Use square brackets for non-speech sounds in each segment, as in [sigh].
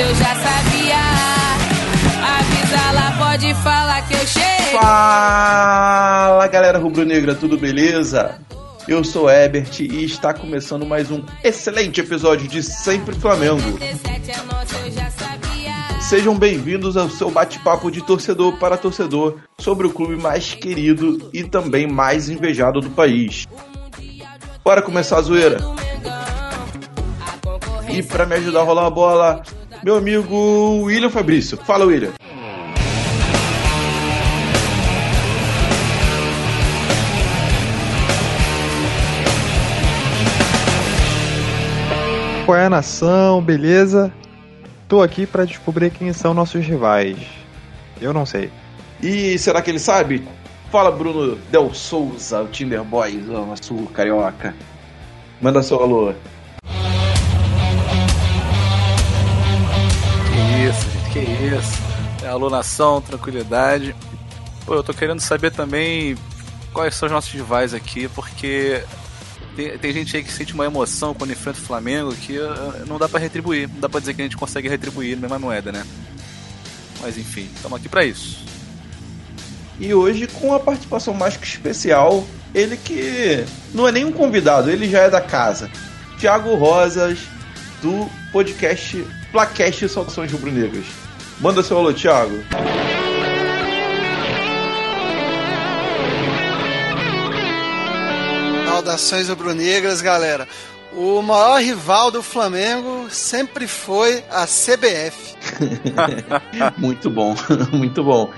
eu já sabia. Avisa lá, pode falar que eu cheguei. Fala galera rubro-negra, tudo beleza? Eu sou Ebert e está começando mais um excelente episódio de Sempre Flamengo. 17 é. Sejam bem-vindos ao seu bate-papo de torcedor para torcedor sobre o clube mais querido e também mais invejado do país. Bora começar a zoeira. E para me ajudar a rolar a bola, meu amigo William Fabrício. Fala, William. Qual é a nação, beleza? Tô aqui pra descobrir quem são nossos rivais. Eu não sei. E será que ele sabe? Fala, Bruno Del Souza, o Tinder Boy, Sul, Carioca. Manda seu alô. Que que isso. É alunação, tranquilidade. Pô, eu tô querendo saber também quais são os nossos rivais aqui, porque tem, tem gente aí que sente uma emoção quando enfrenta o Flamengo que uh, não dá pra retribuir. Não dá pra dizer que a gente consegue retribuir na mesma moeda, né? Mas enfim, estamos aqui pra isso. E hoje com a participação mais que especial, ele que não é nem um convidado, ele já é da casa. Thiago Rosas, do podcast Placast Saudações Rubro-Negras. Manda seu alô, Thiago. Saudações rubro-negras, galera. O maior rival do Flamengo sempre foi a CBF. [laughs] muito bom, [laughs] muito bom.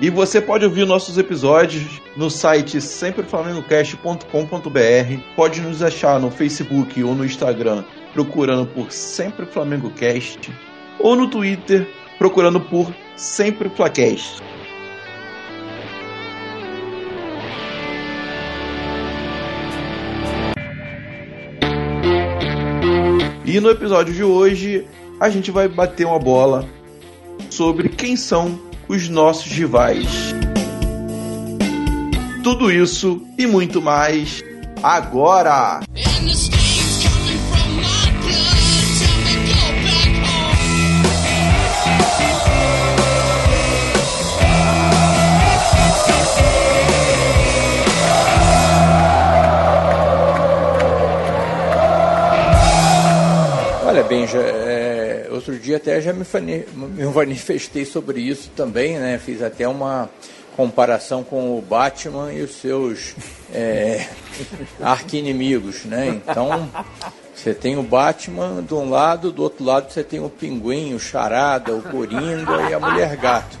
E você pode ouvir nossos episódios no site sempreflamengocast.com.br. Pode nos achar no Facebook ou no Instagram procurando por Sempre Flamengo Cast ou no Twitter procurando por Sempre Flacast. E no episódio de hoje a gente vai bater uma bola sobre quem são os nossos rivais. Tudo isso e muito mais agora! Benja, é, outro dia até já me, manifestei sobre isso também, né? Fiz até uma comparação com o Batman e os seus é, [laughs] arqui-inimigos, né? Então, você tem o Batman de um lado, do outro lado você tem o Pinguim, o Charada, o Coringa e a Mulher Gato,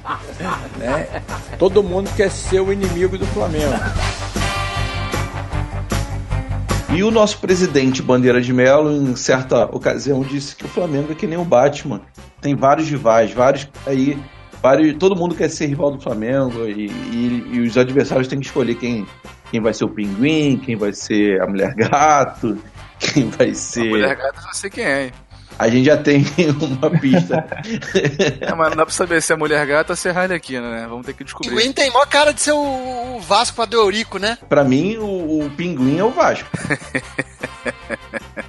né? Todo mundo quer ser o inimigo do Flamengo. E o nosso presidente Bandeira de Melo, em certa ocasião, disse que o Flamengo é que nem o Batman. Tem vários rivais, vários aí. Vários, todo mundo quer ser rival do Flamengo e, e- e os adversários têm que escolher quem, quem vai ser o Pinguim, quem vai ser a Mulher Gato, [laughs] quem vai ser. Mulher gata, eu sei quem é, hein? A gente já tem [laughs] uma pista. É, mas não dá pra saber se é mulher gata ou se é Harlequina, né? Vamos ter que O descobrir. Pinguim tem maior cara de ser o, o Vasco do Eurico, né? Pra mim, o, o Pinguim é o Vasco. [laughs]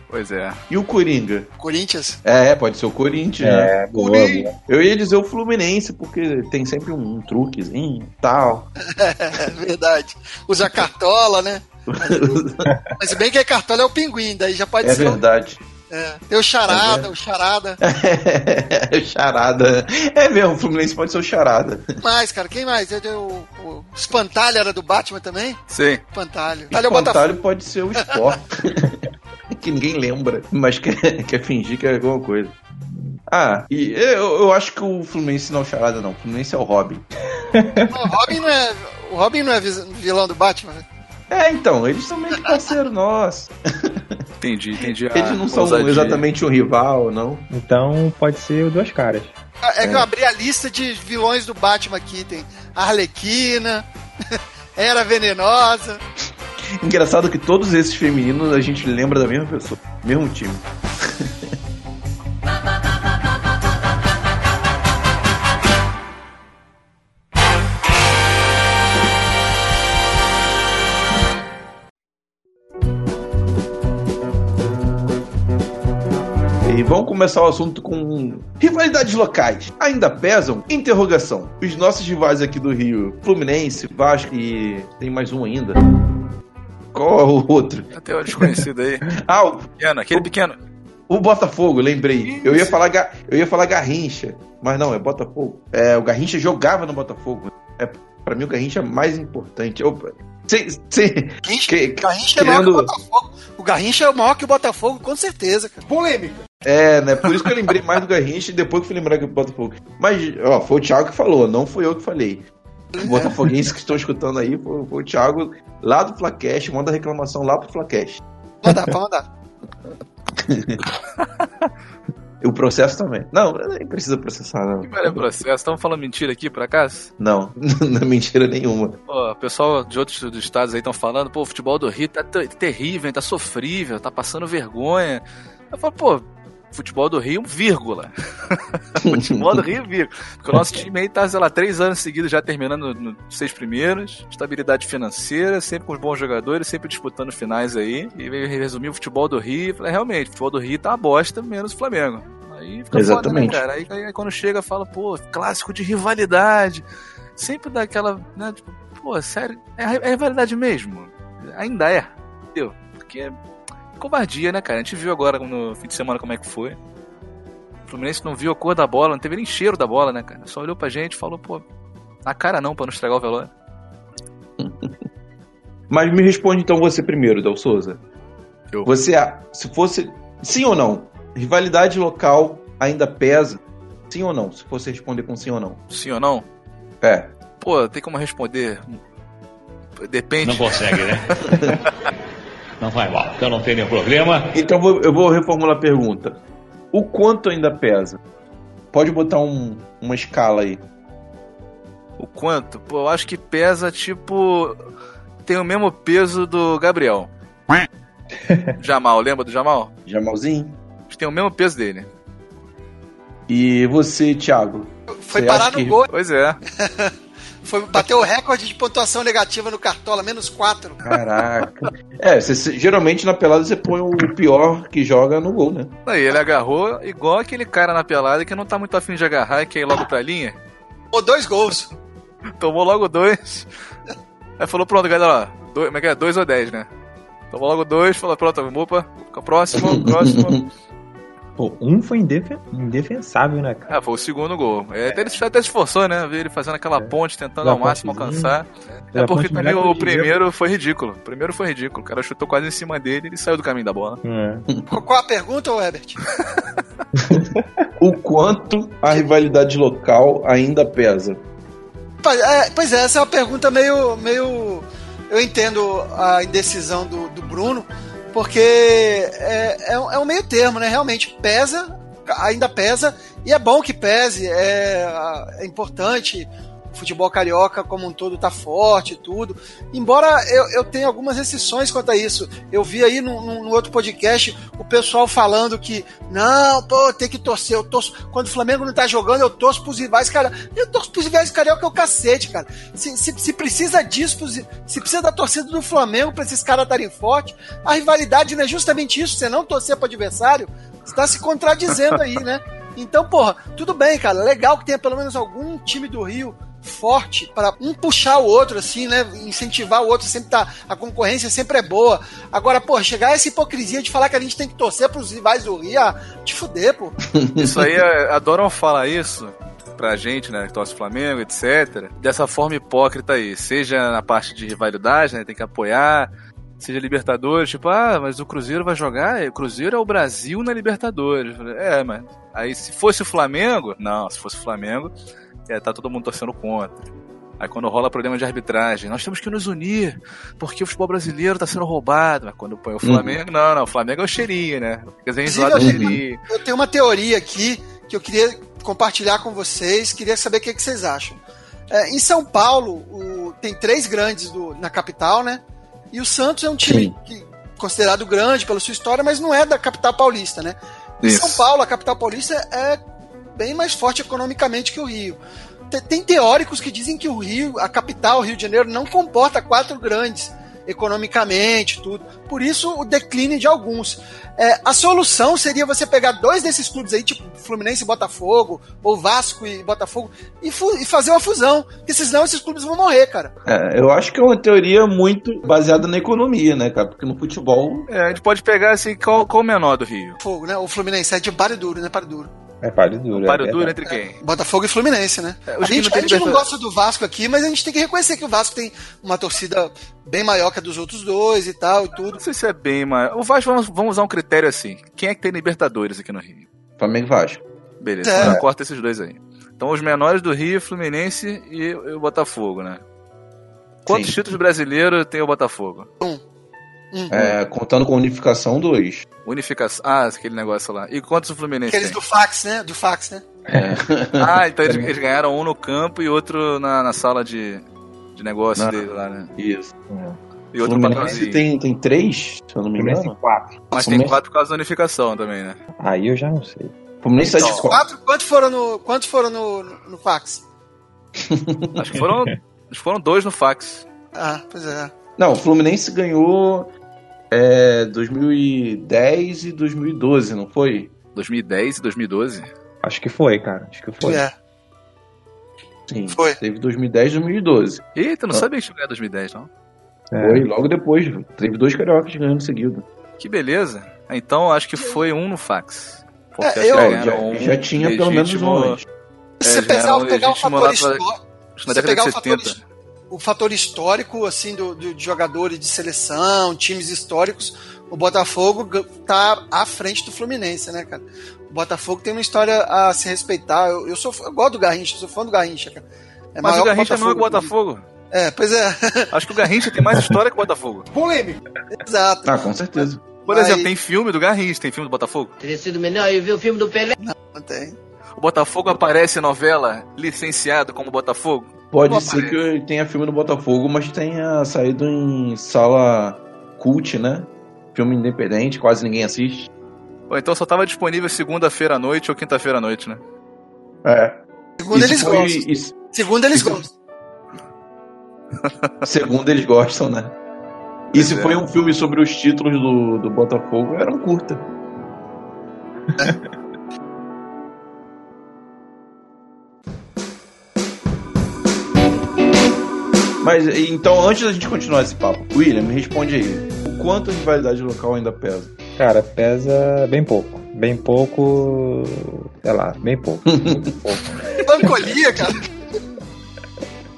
Pois é. E o Coringa? Corinthians. É, pode ser o Corinthians. né? É, boa, Coringa. boa. Eu ia dizer o Fluminense, porque tem sempre um, truquezinho e tal. [laughs] É verdade. Usa cartola, né? Mas se bem que a cartola é o pinguim, daí já pode É ser. o- verdade. É. Tem o charada, É o charada. [laughs] É, charada. É mesmo, o Fluminense pode ser o charada. Quem mais, cara? Quem mais? É, O, o Espantalho era do Batman também? Sim. Espantalho. O Espantalho é o. Espantalho pode ser o Sport. [laughs] que ninguém lembra, mas quer, quer fingir que é alguma coisa. Ah, e eu, eu acho que o Fluminense não é o charada, não. O Fluminense é o Robin. O Robin não é, o Robin não é vilão do Batman? né? É, então, eles são meio que parceiro nosso. [laughs] Entendi, entendi. Eles não são ousadia. exatamente um rival, não. Então pode ser Duas Caras. É que eu abri a lista de vilões do Batman aqui. Tem Arlequina, [laughs] Era Venenosa. Engraçado que todos esses femininos a gente lembra da mesma pessoa, mesmo time. [laughs] vamos começar o assunto com rivalidades locais. Ainda pesam? Interrogação. Os nossos rivais aqui do Rio, Fluminense, Vasco e tem mais um ainda. Qual é o outro? Até o desconhecido aí. [laughs] Ah, o, Pequeno, aquele pequeno. o Botafogo, lembrei. Eu ia falar Ga- eu ia falar Garrincha, mas não, é Botafogo. É, o Garrincha jogava no Botafogo. É, para mim o Garrincha é mais importante. Eu, sem, sem, Garrincha, que- Garrincha é maior que o querendo- Botafogo. O Garrincha é maior que o Botafogo, com certeza, cara. Polêmica. É, né? Por isso que eu lembrei mais do Garrincha e depois que fui lembrar que o Botafogo. Mas, ó, foi o Thiago que falou, não fui eu que falei. Os Botafoguenses que estão escutando aí, foi, foi o Thiago lá do Flacast, manda reclamação lá pro Flacast. Mandar. E o processo também. Não, nem precisa processar, não. Que velho processo. Estamos falando mentira aqui, por acaso? Não, [laughs] não é mentira nenhuma. Pô, o pessoal de outros dos estados aí estão falando, pô, o futebol do Rio tá ter- terrível, tá sofrível, tá passando vergonha. Eu falo, pô, futebol do Rio, vírgula. [laughs] futebol do Rio, vírgula. Porque o nosso [laughs] time aí tá, sei lá, três anos seguidos já terminando nos seis primeiros, estabilidade financeira, sempre com os bons jogadores, sempre disputando finais aí. E veio resumir o futebol do Rio, falei, realmente, o futebol do Rio tá uma bosta, menos o Flamengo. Aí fica Exatamente. foda, né, cara? Aí, aí quando chega, fala, pô, clássico de rivalidade. Sempre dá aquela, né, tipo, pô, sério, é, é rivalidade mesmo. Ainda é, entendeu? Porque covardia, né, cara? A gente viu agora no fim de semana como é que foi. O Fluminense não viu a cor da bola, não teve nem cheiro da bola, né, cara? Só olhou pra gente e falou, pô, na cara não, pra não estragar o velório. [laughs] Mas me responde então você primeiro, Del Souza. Eu. Você, a- se fosse. Sim ou não? Rivalidade local ainda pesa? Sim ou não? Se fosse responder com sim ou não. Sim ou não? É. Pô, tem como responder. Depende. Não consegue, né? [laughs] não vai mal. Então não tem nenhum problema. Então vou- eu vou reformular a pergunta. O quanto ainda pesa? Pode botar um- uma escala aí. O quanto? Pô, eu acho que pesa tipo. Tem o mesmo peso do Gabriel. [laughs] Jamal, lembra do Jamal? Jamalzinho? Acho que tem o mesmo peso dele. E você, Thiago? Foi Você parar no que- gol, Pois é. [laughs] foi, bateu o recorde de pontuação negativa no Cartola, menos 4. Caraca. é, você- geralmente na pelada você põe o pior que joga no gol, né? Aí ele agarrou igual aquele cara na pelada que não tá muito afim de agarrar e quer ir logo pra linha. Ou dois gols. Tomou logo dois. Aí falou, pronto, galera, ó, dois, como é que é? Dois ou dez, né? Tomou logo dois, falou, pronto, opa, fica próximo, próximo. Pô, um foi indefen- indefensável, né, cara? Ah, foi o segundo gol. É, até ele até se esforçou, né? Ver ele fazendo aquela ponte, tentando ao máximo alcançar. Era É porque também o primeiro foi ridículo. O primeiro foi ridículo. O cara chutou quase em cima dele e ele saiu do caminho da bola. É. Qual a pergunta, Herbert? [laughs] O quanto a rivalidade local ainda pesa? Pois é, pois é, essa é uma pergunta meio. meio eu entendo a indecisão do, do Bruno, porque é, é, é um meio termo, né? Realmente pesa, ainda pesa, e é bom que pese, é, é importante. Futebol carioca como um todo tá forte e tudo. Embora eu, eu tenha algumas exceções quanto a isso. Eu vi aí no, no- outro podcast o pessoal falando que não, pô, tem que torcer. Eu torço. Quando o Flamengo não tá jogando, eu torço pros rivais, cara. Eu torço pros rivais carioca é o cacete, cara. Se, se, se precisa disso, se precisa da torcida do Flamengo pra esses caras estarem fortes, a rivalidade não é justamente isso. Você não torcer pro adversário, você tá se contradizendo aí, né? [laughs] Então, porra, tudo bem, cara. Legal que tenha pelo menos algum time do Rio forte para um puxar o outro, assim, né? Incentivar o outro, sempre tá. A concorrência sempre é boa. Agora, pô, chegar essa hipocrisia de falar que a gente tem que torcer pros rivais do Rio, ah, te fuder, pô. [laughs] Isso aí, é, adoram falar isso pra gente, né, que torce Flamengo, etc. Dessa forma hipócrita aí. Seja na parte de rivalidade, né, tem que apoiar. Seja Libertadores, tipo, ah, mas o Cruzeiro vai jogar? O Cruzeiro é o Brasil na Libertadores. É, mas aí se fosse o Flamengo, não, se fosse o Flamengo, é, tá todo mundo torcendo contra. Aí quando rola problema de arbitragem, nós temos que nos unir, porque o futebol brasileiro tá sendo roubado. Mas quando põe o Flamengo, não, não, o Flamengo é o cheirinho, né? Quer dizer, é eu tenho- cheirinho. Eu tenho uma teoria aqui que eu queria compartilhar com vocês, queria saber o que, que vocês acham. É, em São Paulo, o- tem três grandes do- na capital, né? E o Santos é um time Sim. que- considerado grande pela sua história, mas não é da capital paulista, né? Em. São Paulo, a capital paulista é bem mais forte economicamente que o Rio. Te- Tem teóricos que dizem que o Rio, a capital, o Rio de Janeiro, não comporta quatro grandes. economicamente, tudo. Por isso o declínio de alguns. É, a solução seria você pegar dois desses clubes aí, tipo Fluminense e Botafogo, ou Vasco e Botafogo, e, e fazer uma fusão. Porque senão esses clubes vão morrer, cara. É, eu acho que é uma teoria muito baseada na economia, né, cara? Porque no futebol. É, a gente pode pegar assim, qual, qual o menor do Rio? Fogo, né? O Fluminense é de páreo duro, né? Páreo duro. É páreo duro. é Páreo duro verdade. entre quem? Botafogo e Fluminense, né? É, a gente, não a gente não gosta do Vasco aqui, mas a gente tem que reconhecer que o Vasco tem uma torcida bem maior que a dos outros dois e tal e tudo. Não sei se é bem, mas. O Vasco, vamos, vamos usar um critério assim. Quem é que tem Libertadores aqui no Rio? Flamengo e Vasco. Beleza, É. então corta esses dois aí. Então os menores do Rio, Fluminense e, e o Botafogo, né? Quantos Sim. títulos brasileiros tem o Botafogo? Uhum. É, contando com unificação, dois. Unificação. Ah, aquele negócio lá. E quantos o Fluminense Aqueles tem? do fax, né? Do fax, né? [laughs] Ah, então eles, eles ganharam um no campo e outro na, na sala de, de negócio Não. dele lá, né? Isso. E outro Fluminense tem, tem três, se eu não me Fluminense engano. em quatro. Mas tem Fluminense- quatro por causa da unificação também, né? Aí eu já não sei. Fluminense tá de Então, quatro. Quatro, quantos foram no, quantos foram no, no, no fax? Acho que foram, [laughs] acho que foram dois no fax. Ah, pois é. Não, o Fluminense ganhou é, 2010 e 2012, não foi? 2010 e 2012. Acho que foi, cara. Acho que foi. É. Sim. Foi. Teve 2010 e 2012. Eita, não Ah. sabia que tinha ganhado 2010, não. É. Foi logo depois. Teve dois cariocas ganhando seguido. Que beleza. Então acho que foi um no fax. Porque É, eu- É, já, um já tinha pelo menos legítimo- um antes. Se você É, pegar, o legítimo fator histórico, Acho que se pegar de o fator, 70. his- o fator histórico, assim, do, do- de jogadores de seleção, times históricos, o Botafogo tá à frente do Fluminense, né, cara? O Botafogo tem uma história a se respeitar. Eu, eu sou, eu gosto do Garrincha, eu sou fã do Garrincha, cara. É Mas maior o Garrincha não é o Botafogo. É, pois é. [laughs] Acho que o Garrincha tem mais história que o Botafogo. Exato. Ah, com certeza. Por exemplo, tem filme do Garrincha, tem filme do Botafogo. Teria sido melhor eu ver o filme do Pelé. Não tem. O Botafogo aparece em novela licenciado como Botafogo. Pode Não ser que tenha filme no Botafogo, mas tenha saído em sala cult, né? Filme independente, quase ninguém assiste. Ou então só tava disponível segunda-feira à noite ou quinta-feira à noite, né? É. Segundo eles foi- gostam. isso- Segundo eles gostam. [laughs] segundo eles gostam, né? E se é. foi um filme sobre os títulos do, do Botafogo, era um curta. [laughs] Mas então, antes da gente continuar esse papo, William, me responde aí. O quanto a rivalidade local ainda pesa? Cara, pesa bem pouco. Bem pouco. Sei lá, bem pouco. [laughs] Bancolia, cara.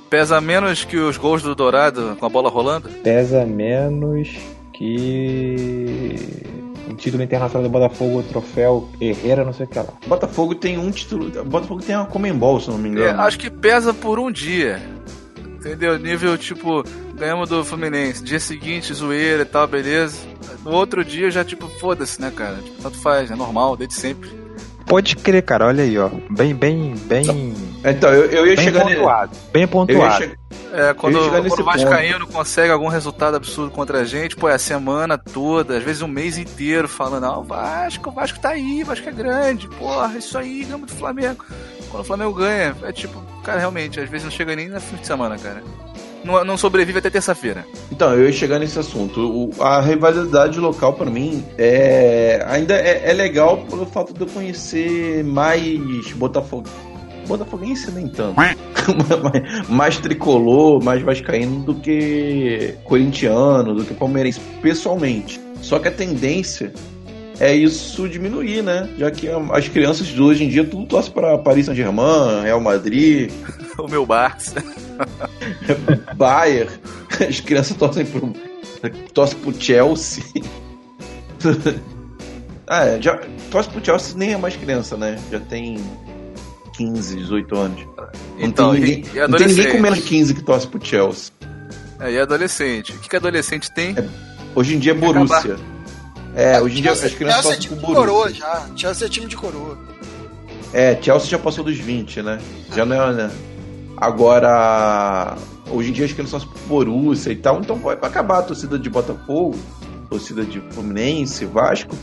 Pesa menos que os gols do Dourado com a bola rolando? Pesa menos que. O título internacional do Botafogo, o troféu Herrera, não sei o que lá. Botafogo tem um título. Botafogo tem uma Comembol, se não me É, engano. acho que pesa por um dia. Entendeu? Nível tipo, ganhamos do Fluminense. Dia seguinte, zoeira e tal, beleza. No outro dia já, tipo, foda-se, né, cara? Tipo, tanto faz, é normal, desde sempre. Pode crer, cara, olha aí, ó. Bem, bem, bem. Então, eu, eu ia Bem chegar nele. pontuado. Bem Eu ia pontuado. che- É, quando, Eu ia chegar quando o Vascaíno consegue algum resultado absurdo contra a gente, pô, é a semana toda, às vezes um mês inteiro, falando, ah, o Vasco, o Vasco tá aí, o Vasco é grande, porra, isso aí, ganhamos do Flamengo. Quando o Flamengo ganha, é tipo, cara, realmente, às vezes não chega nem na fim de semana, cara. Não, não sobrevive até terça-feira. Então, eu ia chegar nesse assunto. O- a rivalidade local, pra mim, é ainda é, é legal pelo fato de eu conhecer mais Botafogo. Botafoguense nem tanto. [laughs] mais, mais tricolor, mais vascaíno do que corintiano, do que palmeirense, pessoalmente. Só que a tendência é isso diminuir, né? Já que as crianças de hoje em dia tudo torce para Paris Saint-Germain, Real Madrid, [laughs] O meu Barça. [laughs] Bayern, as crianças torcem pro, torcem pro Chelsea. [laughs] ah, é, já, torce pro Chelsea nem é mais criança, né? Já tem 15, 18 anos. Não Então, tem e- ninguém, e não tem ninguém com menos de 15 que torce pro Chelsea. É, e adolescente. O que, que adolescente tem? Hoje em dia é Borussia. É, hoje em dia as crianças Chelsea é time de coroa já. Chelsea é time de coroa. É, Chelsea já passou dos 20, né? Já não é, né? Agora, hoje em dia as crianças pro Borussia e tal, então vai acabar a torcida de Botafogo, torcida de Fluminense, Vasco.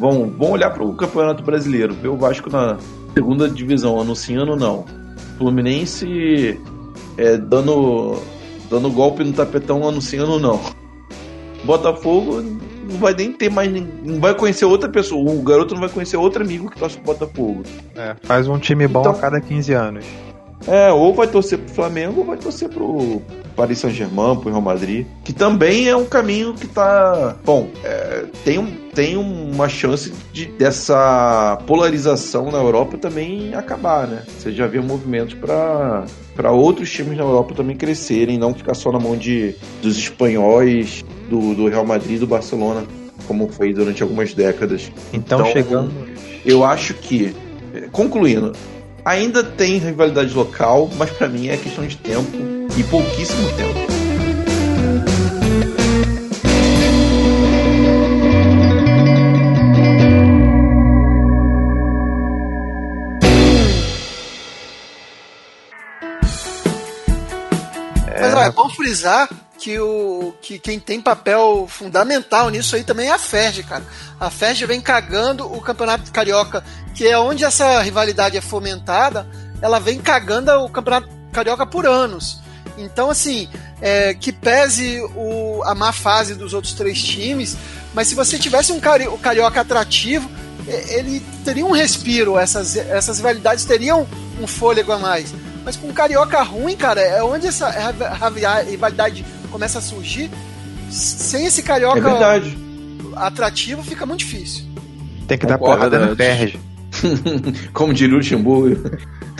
Vão, vão olhar pro Campeonato Brasileiro, ver o Vasco na segunda divisão, anunciando não. Fluminense é, dando, dando golpe no tapetão, anunciando não. Botafogo não vai nem ter mais. Não vai conhecer outra pessoa. O garoto não vai conhecer outro amigo que torce pro Botafogo. É, faz um time bom Então- a cada 15 anos. É, ou vai torcer pro Flamengo ou vai torcer pro Paris Saint-Germain, pro Real Madrid. Que também é um caminho que tá. Bom, é, tem, um, tem uma chance de, dessa polarização na Europa também acabar, né? Você já vê movimentos para para outros times na Europa também crescerem, não ficar só na mão de, dos espanhóis, do, do Real Madrid e do Barcelona, como foi durante algumas décadas. Então, Então, chegamos. Eu acho que, concluindo, ainda tem rivalidade local, mas pra mim é questão de tempo e pouquíssimo tempo. Mas ó, é bom frisar que, o, que quem tem papel fundamental nisso aí também é a Ferg, cara. A Ferg vem cagando o Campeonato Carioca, que é onde essa rivalidade é fomentada, ela vem cagando o Campeonato Carioca por anos. Então, assim, é, que pese o, a má fase dos outros três times, mas se você tivesse um cari o Carioca atrativo, ele teria um respiro, essas, essas rivalidades teriam um fôlego a mais. Mas com um carioca ruim, cara, é onde essa riva- rivalidade começa a surgir. Sem esse carioca É verdade. atrativo, fica muito difícil. Tem que dar porrada no verdade. Ferg. [laughs] Como diria o Luxemburgo. [laughs]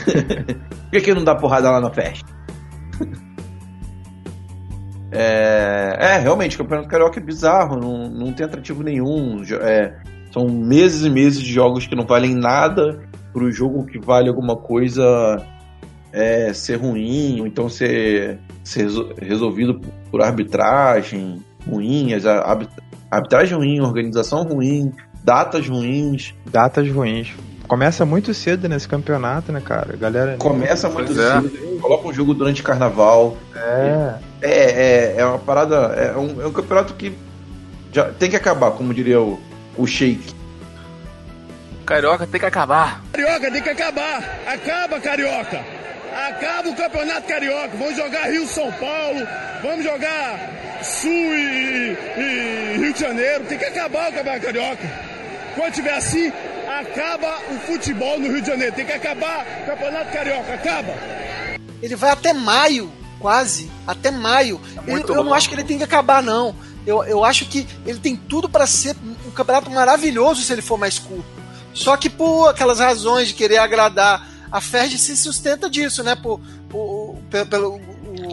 Por que, que não dá porrada lá na festa? [laughs] É, é, realmente, o Campeonato Carioca é bizarro, não, não tem atrativo nenhum. é, são meses e meses de jogos que não valem nada pro jogo que vale alguma coisa é, ser ruim, ou então ser, ser reso- resolvido por- arbitragem ruim, arbitragem ruim, organização ruim, datas ruins. Datas ruins. Começa muito cedo nesse campeonato, né, cara? Galera. Começa muito Pois é. cedo, coloca um jogo durante carnaval. É. É, é, é uma parada. É um, é um campeonato que já tem que acabar, como diria o, o Sheik. Carioca tem que acabar. Carioca tem que acabar. Acaba, Carioca. Acaba o Campeonato Carioca. Vamos jogar Rio-São Paulo. Vamos jogar Sul e, e Rio de Janeiro. Tem que acabar o Campeonato Carioca. Quando tiver assim, acaba o futebol no Rio de Janeiro. Tem que acabar o Campeonato Carioca. Acaba. Ele vai até maio, quase. Até maio. Ele- muito eu não acho que ele tem que acabar, não. Eu, eu acho que ele tem tudo para ser um campeonato maravilhoso se ele for mais curto. Só que por aquelas razões de querer agradar, a Ferg se sustenta disso, né? Por, por- pelo, pelo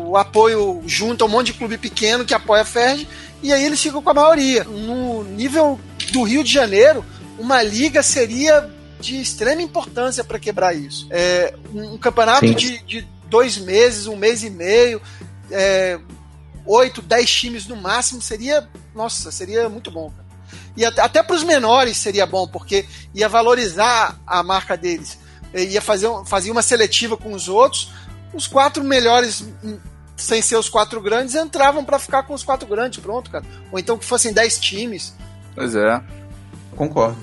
o apoio junto a um monte de clube pequeno que apoia a Ferg, e aí eles ficam com a maioria. No nível do Rio de Janeiro, uma liga seria de extrema importância para quebrar isso. É, um, um campeonato Sim. de, de dois meses, um mês e meio, é, oito, dez times no máximo, seria, nossa, seria muito bom. Cara. E até, até para os menores seria bom, porque ia valorizar a marca deles. E Ia fazer, fazia uma seletiva com os outros. Os quatro melhores, hum, sem ser os quatro grandes, entravam para ficar com os quatro grandes, pronto, cara. Ou então que fossem dez times. Pois é. Concordo.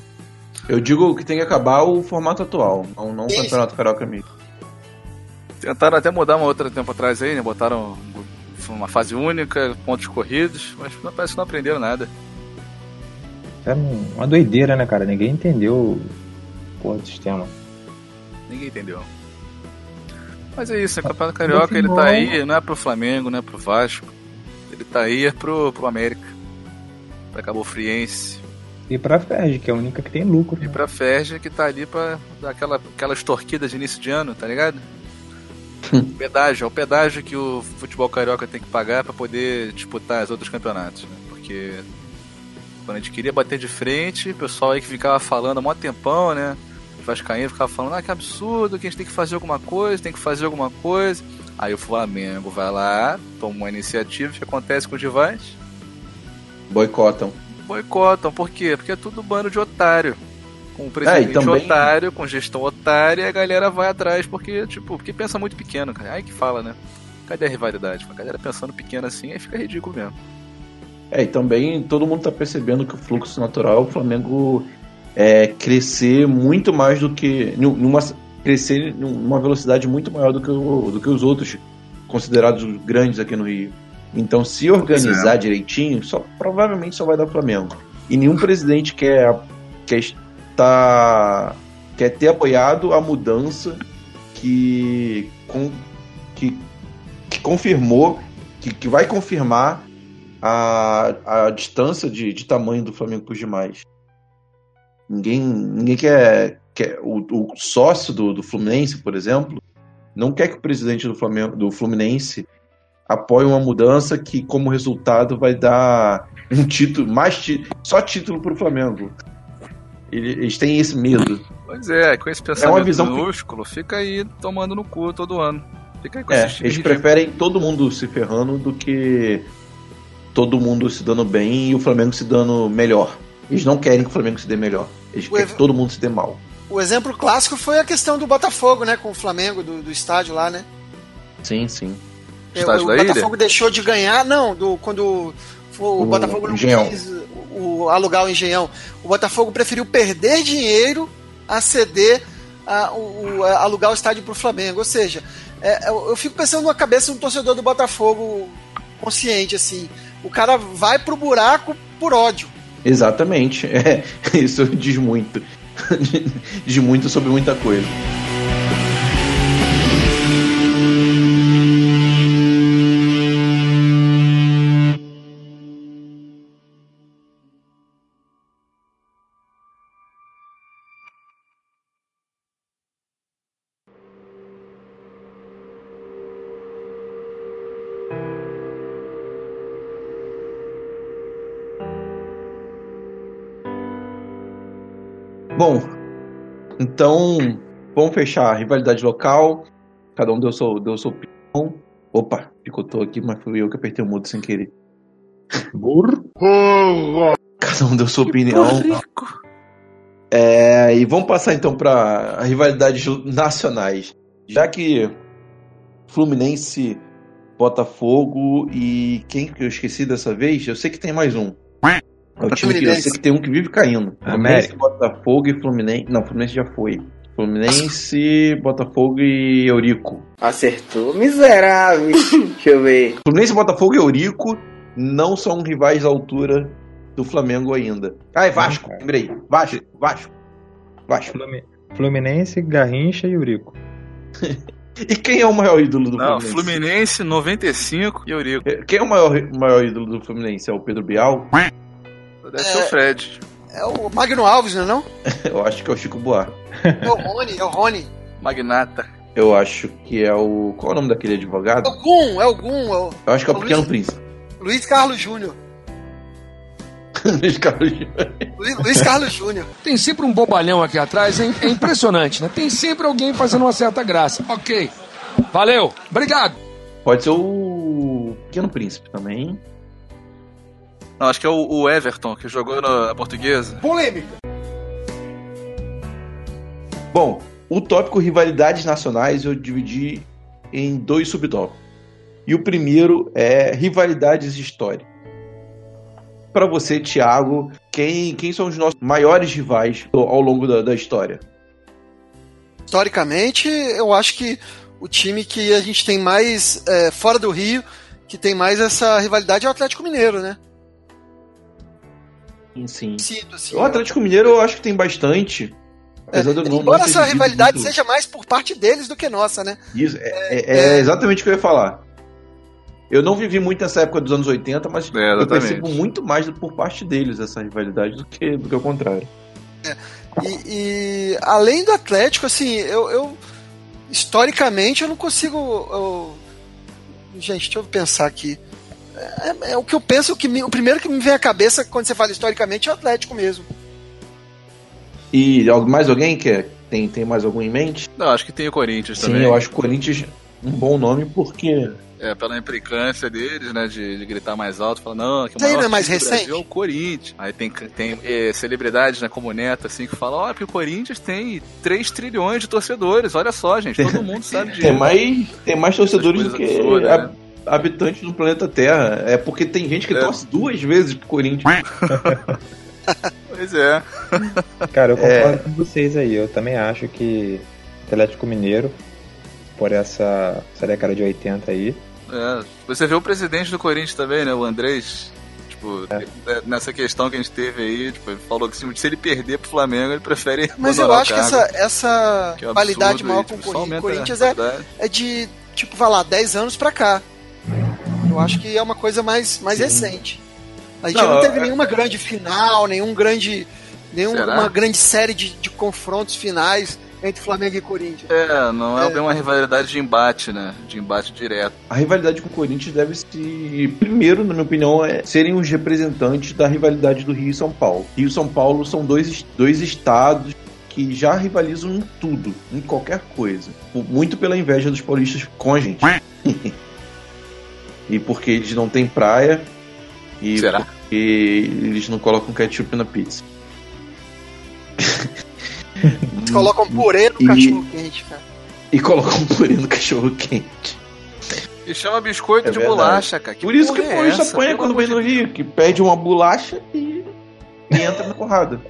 Eu digo que tem que acabar o formato atual, não, não o. Campeonato Carioca mesmo. Tentaram até mudar uma outra tempo atrás aí, né? Botaram uma fase única, pontos corridos, mas não- parece que não aprenderam nada. É uma doideira, né, cara? Ninguém entendeu o porra sistema. Ninguém entendeu. Mas é isso, o Campeonato Carioca ele tá aí, não é pro Flamengo, não é pro Vasco. Ele tá aí é pro, pro América. Pra Cabo Friense. E pra Ferg, que é a única que tem lucro. E né? pra Ferge que tá ali pra dar aquela, aquelas torquidas de início de ano, tá ligado? pedágio, é o pedágio que o futebol carioca tem que pagar pra poder disputar os outros campeonatos, né? Porque quando a gente queria bater de frente, o pessoal aí que ficava falando há mó tempão, né? Os Vascaínos ficava falando, ah, que absurdo, que a gente tem que fazer alguma coisa, tem que fazer alguma coisa. Aí o Flamengo vai lá, toma uma iniciativa, o que acontece com os rivais? Boicotam. boicotam. Por quê? Porque é tudo bando de otário. Com o presidente É, também- otário, com gestão otária, e a galera vai atrás porque, tipo, porque pensa muito pequeno, cara. Aí que fala, né? Cadê a rivalidade? A galera pensando pequeno assim, aí fica ridículo mesmo. É, e também todo mundo tá percebendo que o fluxo natural, o Flamengo é crescer muito mais do que. nu- Numa, crescer numa velocidade muito maior do que, o- do que os outros considerados grandes aqui no Rio. Então, se organizar direitinho, só, provavelmente só vai dar Flamengo. E nenhum presidente quer, quer estar. quer ter apoiado a mudança que, com, que, que confirmou, que, que vai confirmar a, a distância de, de tamanho do Flamengo para os demais. Ninguém, ninguém quer. quer o, o sócio do, do Fluminense, por exemplo, não quer que o presidente do, Flamengo, do Fluminense apoie uma mudança que, como resultado, vai dar um título, mais tí, só título para o Flamengo. Eles têm esse medo. Pois é, com esse pensamento É uma visão que- minúsculo, fica aí tomando no cu todo ano. Fica aí com É, times eles preferem todo mundo se ferrando do que todo mundo se dando bem e o Flamengo se dando melhor. Eles não querem que o Flamengo se dê melhor. Eles querem que todo mundo se dê mal. O exemplo clássico foi a questão do Botafogo, né? Com o Flamengo, do, do estádio lá, né? Sim, sim. É, Estádio o da ilha? Botafogo deixou de ganhar, não, do, quando o, O Botafogo não Engenhão. quis o, o alugar o engenhão. O Botafogo preferiu perder dinheiro a ceder a, o, o- a alugar o estádio para o Flamengo. Ou seja, é, eu, eu fico pensando na cabeça de um torcedor do Botafogo consciente, assim. O cara vai pro buraco por ódio. Exatamente. [laughs] É, isso diz muito. [laughs] diz muito sobre muita coisa. Então vamos fechar a rivalidade local. Cada um deu seu, deu sua opinião. Opa, picotou aqui, mas fui eu que apertei o mudo sem querer. Burro. Cada um deu sua opinião. É, e vamos passar então para rivalidades nacionais. Já que Fluminense, Botafogo e quem que eu esqueci dessa vez? Eu sei que tem mais um. É o time que eu sei que tem um que vive caindo. Fluminense, América. Botafogo e Fluminense. Não, Fluminense já foi. Fluminense, [laughs] Botafogo e Eurico. Acertou, miserável. [laughs] Deixa eu ver. Fluminense, Botafogo e Eurico não são rivais à altura do Flamengo ainda. Ah, é Vasco, lembrei. Vasco, Vasco. Vasco. Flumi- Fluminense, Garrincha e Eurico. [laughs] E quem é o maior ídolo do Não, Fluminense? Fluminense 95 e Eurico. É, Quem é o maior, maior ídolo do Fluminense? É o Pedro Bial? Deve ser o Fred. É o Magno Alves, não é não? [laughs] Eu acho que é o Chico Buarque. É o Rony, é o Rony. Magnata. Eu acho que é o. Qual é o nome daquele advogado? É o Gum, é o Gum, é o Eu acho que é o o Pequeno Luiz- Príncipe. Luiz Carlos Júnior. [laughs] Luiz Carlos. Luiz, Luiz Carlos Júnior. [laughs] Tem sempre um bobalhão aqui atrás, hein? É impressionante, né? Tem sempre alguém fazendo uma certa graça. Ok. Valeu. Obrigado. Pode ser o Pequeno Príncipe também. Não, acho que é o, o Everton, que jogou na portuguesa. Polêmica. Bom, o tópico rivalidades nacionais eu dividi em dois subtópicos. E o primeiro é rivalidades históricas. Para você, Thiago, quem, quem são os nossos maiores rivais ao longo da, da história? Historicamente, eu acho que o time que a gente tem mais é, fora do Rio, que tem mais essa rivalidade é o Atlético Mineiro, né? Sim, assim, O Atlético Mineiro eu acho que tem bastante. Não, Embora não essa rivalidade muito. seja mais por parte deles do que nossa, né? Isso, é, é- é exatamente o que eu ia falar. Eu não vivi muito nessa época dos anos 80, mas eu percebo muito mais por parte deles essa rivalidade do que, do que o contrário. E, e além do Atlético, assim, eu, eu- historicamente eu não consigo. eu- gente, deixa eu pensar aqui. É, é o que eu penso que me- o primeiro que me vem à cabeça quando você fala historicamente é o Atlético mesmo. E mais alguém quer? Tem, tem mais algum em mente? Não, acho que tem o Corinthians Sim, também. eu acho o Corinthians um bom nome porque. É, pela implicância deles, né, de, de gritar mais alto, falar, não, que o aí maior é mais recente? Brasil é o Corinthians. Aí tem, tem eh, celebridades, né, como Neto, assim, que falam, olha, que o Corinthians tem 3 trilhões de torcedores, olha só, gente, todo [laughs] mundo sabe disso. Tem mais, tem mais torcedores do que absurdas, hab- né? Habitantes do planeta Terra. É porque tem gente que É. torce duas vezes pro Corinthians. [laughs] Pois é. Cara, eu É. concordo com vocês aí. Eu também acho que Atlético Mineiro, por essa, essa década de 80 aí, É, você vê o presidente do Corinthians também, né? O Andrés. Tipo, é, nessa questão que a gente teve aí, tipo, ele falou que se ele perder pro Flamengo, ele prefere. Mas eu acho que essa, essa Que é qualidade maior com tipo, o só Corinthians, é, é de, tipo, vai lá, 10 anos pra cá. Eu acho que é uma coisa mais, mais recente. A gente não, Não, teve é- nenhuma grande final, nenhum grande. Nenhuma grande série de, de confrontos finais entre Flamengo e Corinthians. É, não é, É. bem uma rivalidade de embate, né? De embate direto. A rivalidade com o Corinthians deve se. Primeiro, na minha opinião, é serem os representantes da rivalidade do Rio e São Paulo. Rio e São Paulo são dois, dois estados que já rivalizam em tudo, em qualquer coisa. Muito pela inveja dos paulistas com a gente. [laughs] e porque eles não têm praia. E Será? porque eles não colocam ketchup na pizza. Eles colocam purê no cachorro quente, cara. E colocam [laughs] purê no cachorro quente. E chama biscoito É de verdade. bolacha, cara. Por isso que o é essa? apanha Pelo quando vem no Rio, que pede uma bolacha e, e entra na porrada.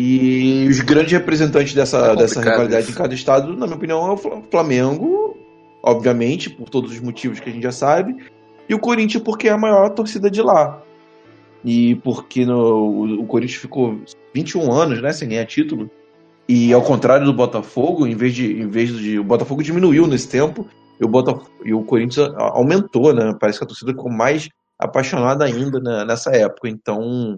E os grandes representantes dessa, É dessa rivalidade isso. em cada estado, na minha opinião, é o Fla- Flamengo, obviamente, por todos os motivos que a gente já sabe, e o Corinthians porque é a maior torcida de lá. E porque no, o, Corinthians ficou 21 anos, né, sem ganhar título. E ao contrário do Botafogo, em vez de, em vez de o Botafogo diminuiu nesse tempo, e o, Botaf e o Corinthians aumentou, né? Parece que a torcida ficou mais apaixonada ainda né, nessa época. Então,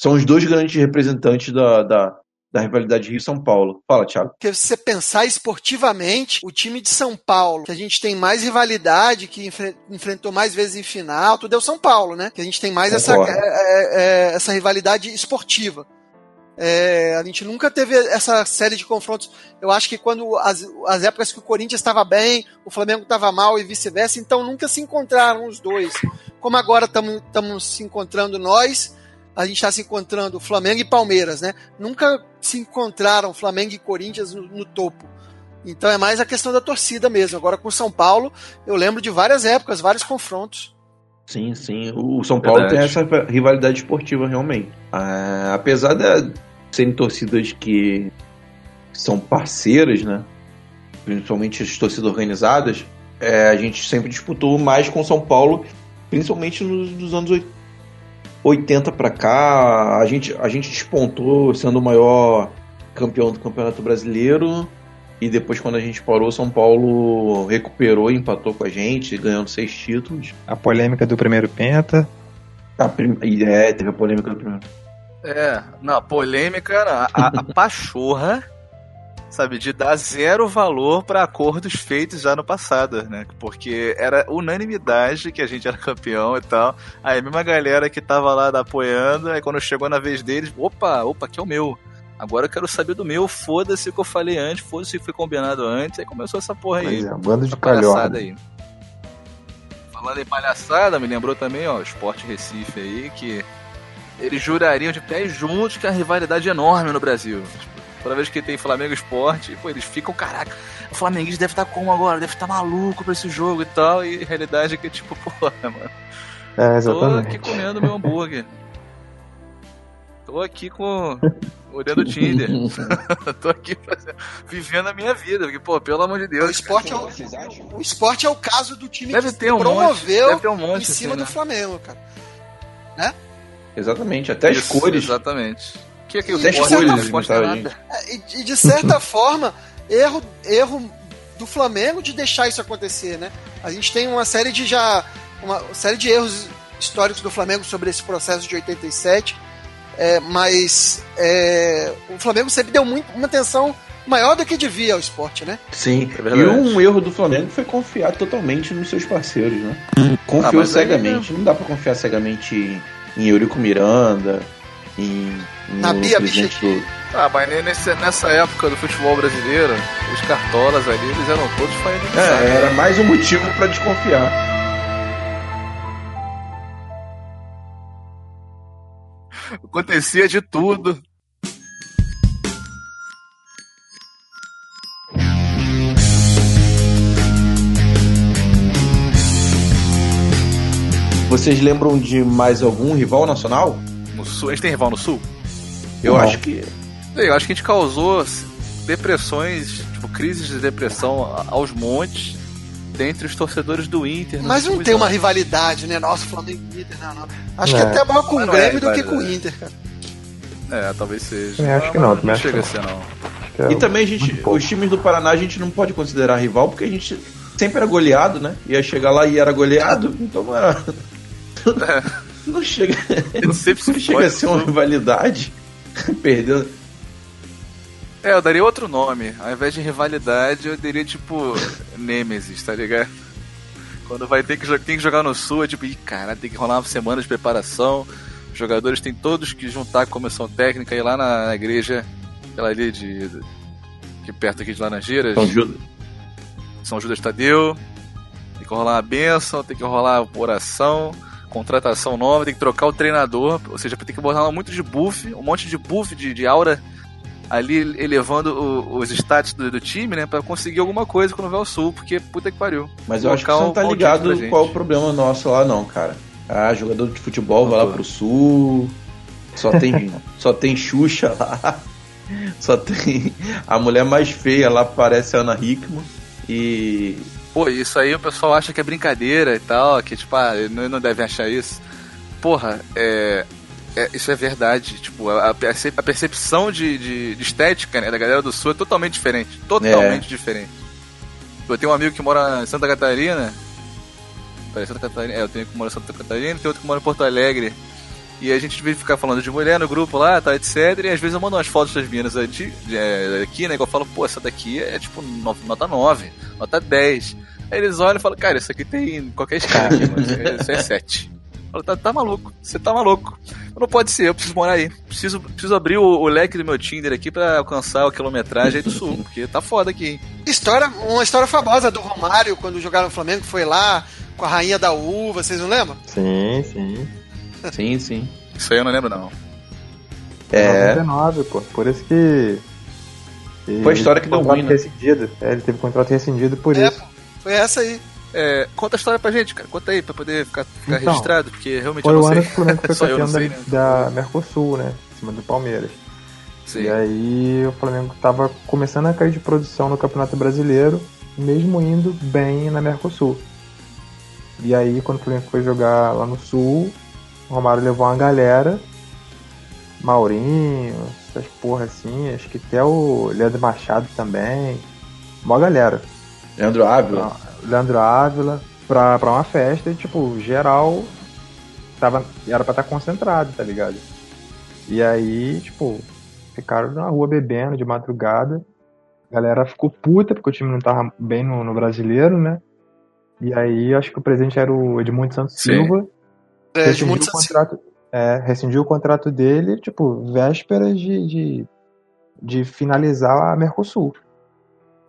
são os dois grandes representantes da, da, da rivalidade Rio-São Paulo. Fala, Thiago. Porque se você pensar esportivamente, o time de São Paulo, que a gente tem mais rivalidade, que enfre- enfrentou mais vezes em final, tudo é o São Paulo, né? Que a gente tem mais essa, Concordo. é, é, é, essa rivalidade esportiva. É, a gente nunca teve essa série de confrontos. Eu acho que quando as, as épocas que o Corinthians estava bem, o Flamengo estava mal e vice-versa, então nunca se encontraram os dois. Como agora estamos se encontrando nós, a gente está se encontrando Flamengo e Palmeiras, né? Nunca se encontraram Flamengo e Corinthians no, no topo. Então é mais a questão da torcida mesmo. Agora com o São Paulo, eu lembro de várias épocas, vários confrontos. Sim, sim. O São Paulo Verdade. tem essa rivalidade esportiva realmente. Ah, apesar de serem torcidas que são parceiras, né? Principalmente as torcidas organizadas, é, a gente sempre disputou mais com o São Paulo, principalmente nos, nos anos oit- 80 para cá. A gente, a gente despontou sendo o maior campeão do Campeonato Brasileiro. E depois, quando a gente parou, o São Paulo recuperou e empatou com a gente, ganhando seis títulos. A polêmica do primeiro Penta. A prim... É, teve a polêmica do primeiro. É, não, polêmica, não. a, a [laughs] pachorra, sabe, de dar zero valor para acordos feitos já no passado, né? Porque era unanimidade que a gente era campeão e tal. Aí a mesma galera que tava lá apoiando, aí quando chegou na vez deles, opa, opa, que é o meu. Agora eu quero saber do meu, foda-se o que eu falei antes, foda-se o que foi combinado antes, aí começou essa porra aí. Pois é, um bando de palhaçada aí. Falando em palhaçada, me lembrou também, ó, o Sport Recife aí, que eles jurariam de pés juntos que a rivalidade é enorme no Brasil. Toda vez que tem Flamengo e Sport, pô, eles ficam, caraca, o Flamenguista deve estar como agora? Deve estar maluco pra esse jogo e tal. E a realidade é que, tipo, [laughs] porra, mano. É, Tô exatamente. aqui comendo meu hambúrguer. Tô aqui com. olhando o Tinder. [laughs] Tô aqui fazendo- vivendo a minha vida. Porque, pô, pelo amor de Deus. O esporte, é o, o esporte é o caso do time Deve que ter um monte, promoveu deve ter um monte, em cima assim, do né? Flamengo, cara. Exatamente, até as Isso, cores. Exatamente. O que é E não é nada? É, E, e de certa [laughs] forma, erro, erro do Flamengo de deixar isso acontecer, né? A gente tem uma série de já uma série de erros históricos do Flamengo sobre esse processo de 87, é, mas é, o Flamengo sempre deu muito, uma atenção maior do que devia ao esporte, né? Sim, É e um erro do Flamengo foi confiar totalmente nos seus parceiros, né? Confiou Ah, cegamente. Não dá pra confiar cegamente em, em Eurico Miranda, em. Na no Bia presidente do- Ah, mas nesse- nessa época do futebol brasileiro, os cartolas ali, eles eram todos de É, era mais um motivo pra desconfiar. Acontecia de tudo. Vocês lembram de mais algum rival nacional? No sul, a gente tem rival no sul? Eu Não. acho que. Eu acho que a gente causou depressões, tipo, crises de depressão aos montes dentre os torcedores do Inter. Mas não tem uma últimos rivalidade, né? Nossa, Flamengo e Inter, não, não. Acho que É. até maior com o não é Grêmio do que com o Inter, cara. anos. É, talvez seja. Eu acho que não, Não, acho chega a ser, não. É E também a gente, os times do Paraná a gente não pode considerar rival porque a gente sempre era goleado, né? Ia chegar lá e era goleado, então não era. [laughs] Não chega. Sempre se Não chega a ser uma rivalidade. [laughs] Perdendo. É, eu daria outro nome. Ao invés de rivalidade, eu daria tipo Nemesis, tá ligado? Quando vai ter que, tem que jogar no sul, é tipo, ih, caralho, tem que rolar uma semana de preparação. Os jogadores têm todos que juntar com a comissão técnica e ir lá na, na igreja, aquela ali de. de- que perto aqui de Laranjeiras. São Judas. São Judas Tadeu. Tem que rolar uma benção, tem que rolar uma oração, contratação nova, tem que trocar o treinador, ou seja, tem que botar muito de buff, um monte de buff de, de aura ali elevando o- os status do, do time, né, pra conseguir alguma coisa quando vai ao sul, porque puta que pariu. Mas eu acho que você não tá ligado qual o problema nosso lá, não, cara. Ah, jogador de futebol Não vai lá pro sul. Só tem, [laughs] só tem Xuxa lá. Só tem. A mulher mais feia lá parece a Ana Hickman. E. Pô, isso aí o pessoal acha que é brincadeira e tal, que tipo, ah, não, não devem achar isso. Porra, é, é- isso é verdade. Tipo, a, a perce- a percepção de, de- de estética né, da galera do sul é totalmente diferente. Totalmente É. diferente. Eu tenho um amigo que mora em Santa Catarina. Peraí, Santa Catarina. É, eu tenho um que mora em Santa Catarina e tem outro que mora em Porto Alegre. E a gente veio ficar falando de mulher no grupo lá, tá, etc. E às vezes eu mando umas fotos das meninas aqui, é, aqui né? Que eu falo, pô, essa daqui é tipo no- nota 9, nota 10. Aí eles olham e falam, cara, isso aqui tem qualquer escala aqui, mano. Isso é- Isso é 7. Eu falo, tá, tá maluco, você tá maluco. Não pode ser, eu preciso morar aí. Preciso, preciso abrir o, o leque do meu Tinder aqui pra alcançar a quilometragem aí do sul, porque tá foda aqui, hein? História, uma história famosa do Romário, quando jogaram no Flamengo, foi lá com a rainha da uva, vocês não lembram? Sim, sim. Sim, sim. Isso aí eu não lembro, não. É. 99, pô. Por isso que. que Foi a história que deu ruim, né? rescindido. É, ele teve contrato rescindido por É, isso. pô, foi essa aí. É, conta a história pra gente, cara. Conta aí, pra poder ficar, ficar Então, registrado, porque realmente Foi eu o não ano sei. que o Flamengo foi [laughs] Só eu não campeão sei, da, né? da Mercosul, né? Em cima do Palmeiras. Sim. E aí o Flamengo tava começando a cair de produção no Campeonato Brasileiro, mesmo indo bem na Mercosul. E aí quando o Flamengo foi jogar lá no Sul, o Romário levou uma galera, Maurinho, essas porra assim, acho que até o Leandro Machado também, uma galera. Leandro Ávila. Leandro Ávila, pra, pra uma festa e, tipo, geral tava, era pra estar concentrado, tá ligado? E aí, tipo, ficaram na rua bebendo de madrugada. A galera ficou puta porque o time não tava bem no, no brasileiro, né? E aí, acho que o presidente era o Edmundo Santos Sim. Silva. É, rescindiu Edmundo o Santos contrato, é, rescindiu o contrato dele, tipo, vésperas de, de, de finalizar a Mercosul.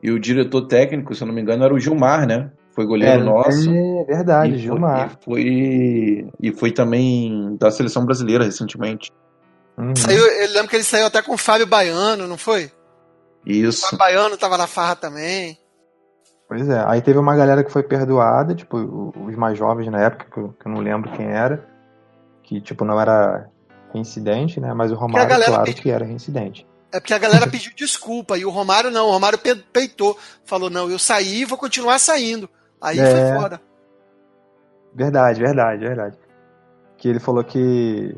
E o diretor técnico, se eu não me engano, era o Gilmar, né? Foi goleiro nosso. É verdade, e foi- Gilmar. E foi, e foi também da seleção brasileira recentemente. Uhum. Saiu, eu lembro que ele saiu até com o Fábio Baiano, não foi? O Isso. Fábio Baiano tava na farra também. Pois é, aí teve uma galera que foi perdoada, tipo, o- os mais jovens na época, que eu, que eu não lembro quem era, que, tipo, não era reincidente, né? Mas o Romário, claro pediu- que era reincidente. É porque a galera [laughs] pediu desculpa e o Romário não, o Romário pe- peitou. Falou, não, eu saí e vou continuar saindo. Aí É. foi foda. Verdade, verdade, verdade. Que ele falou que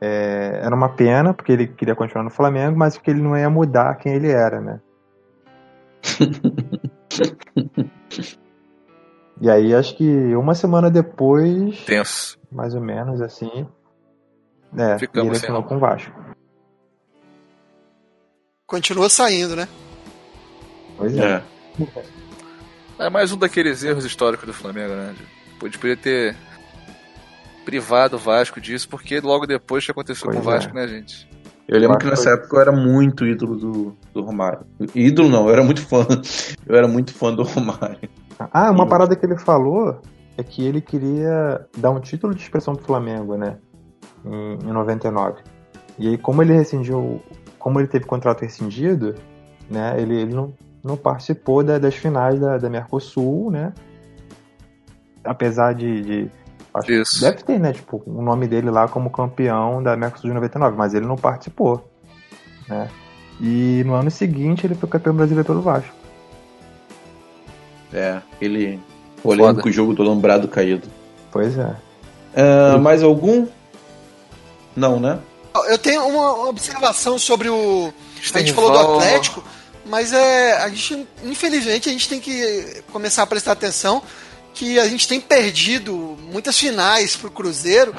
é, era uma pena, porque ele queria continuar no Flamengo, mas que ele não ia mudar quem ele era, né? [laughs] e aí, acho que uma semana depois, Tenso. mais ou menos assim, é, Ficamos ele sem assinou com o Vasco. Continua saindo, né? Pois é. É. É mais um daqueles erros históricos do Flamengo, né? Poder ter privado o Vasco disso, porque logo depois que aconteceu Pois com o é. Vasco, né, gente? Eu lembro que nessa época eu era muito ídolo do, do Romário. Ídolo não, eu era muito fã. [laughs] Eu era muito fã do Romário. Ah, uma parada que ele falou é que ele queria dar um título de expressão pro Flamengo, né? Em, em 99. E aí, como ele rescindiu, como ele teve contrato rescindido, né? Ele, ele não, não participou da- das finais da, da Mercosul, né? Apesar de, de Acho que deve ter, né? Tipo, o nome dele lá como campeão da Mercosul de 99, mas ele não participou, né? E no ano seguinte ele foi campeão brasileiro pelo Vasco. É, ele olhando com o jogo do Lambrado caído. Pois é. Ah, mais algum? Não, né? Eu tenho uma observação sobre o. A gente falou do Atlético, mas é. A gente, infelizmente, a gente tem que começar a prestar atenção que a gente tem perdido muitas finais pro Cruzeiro.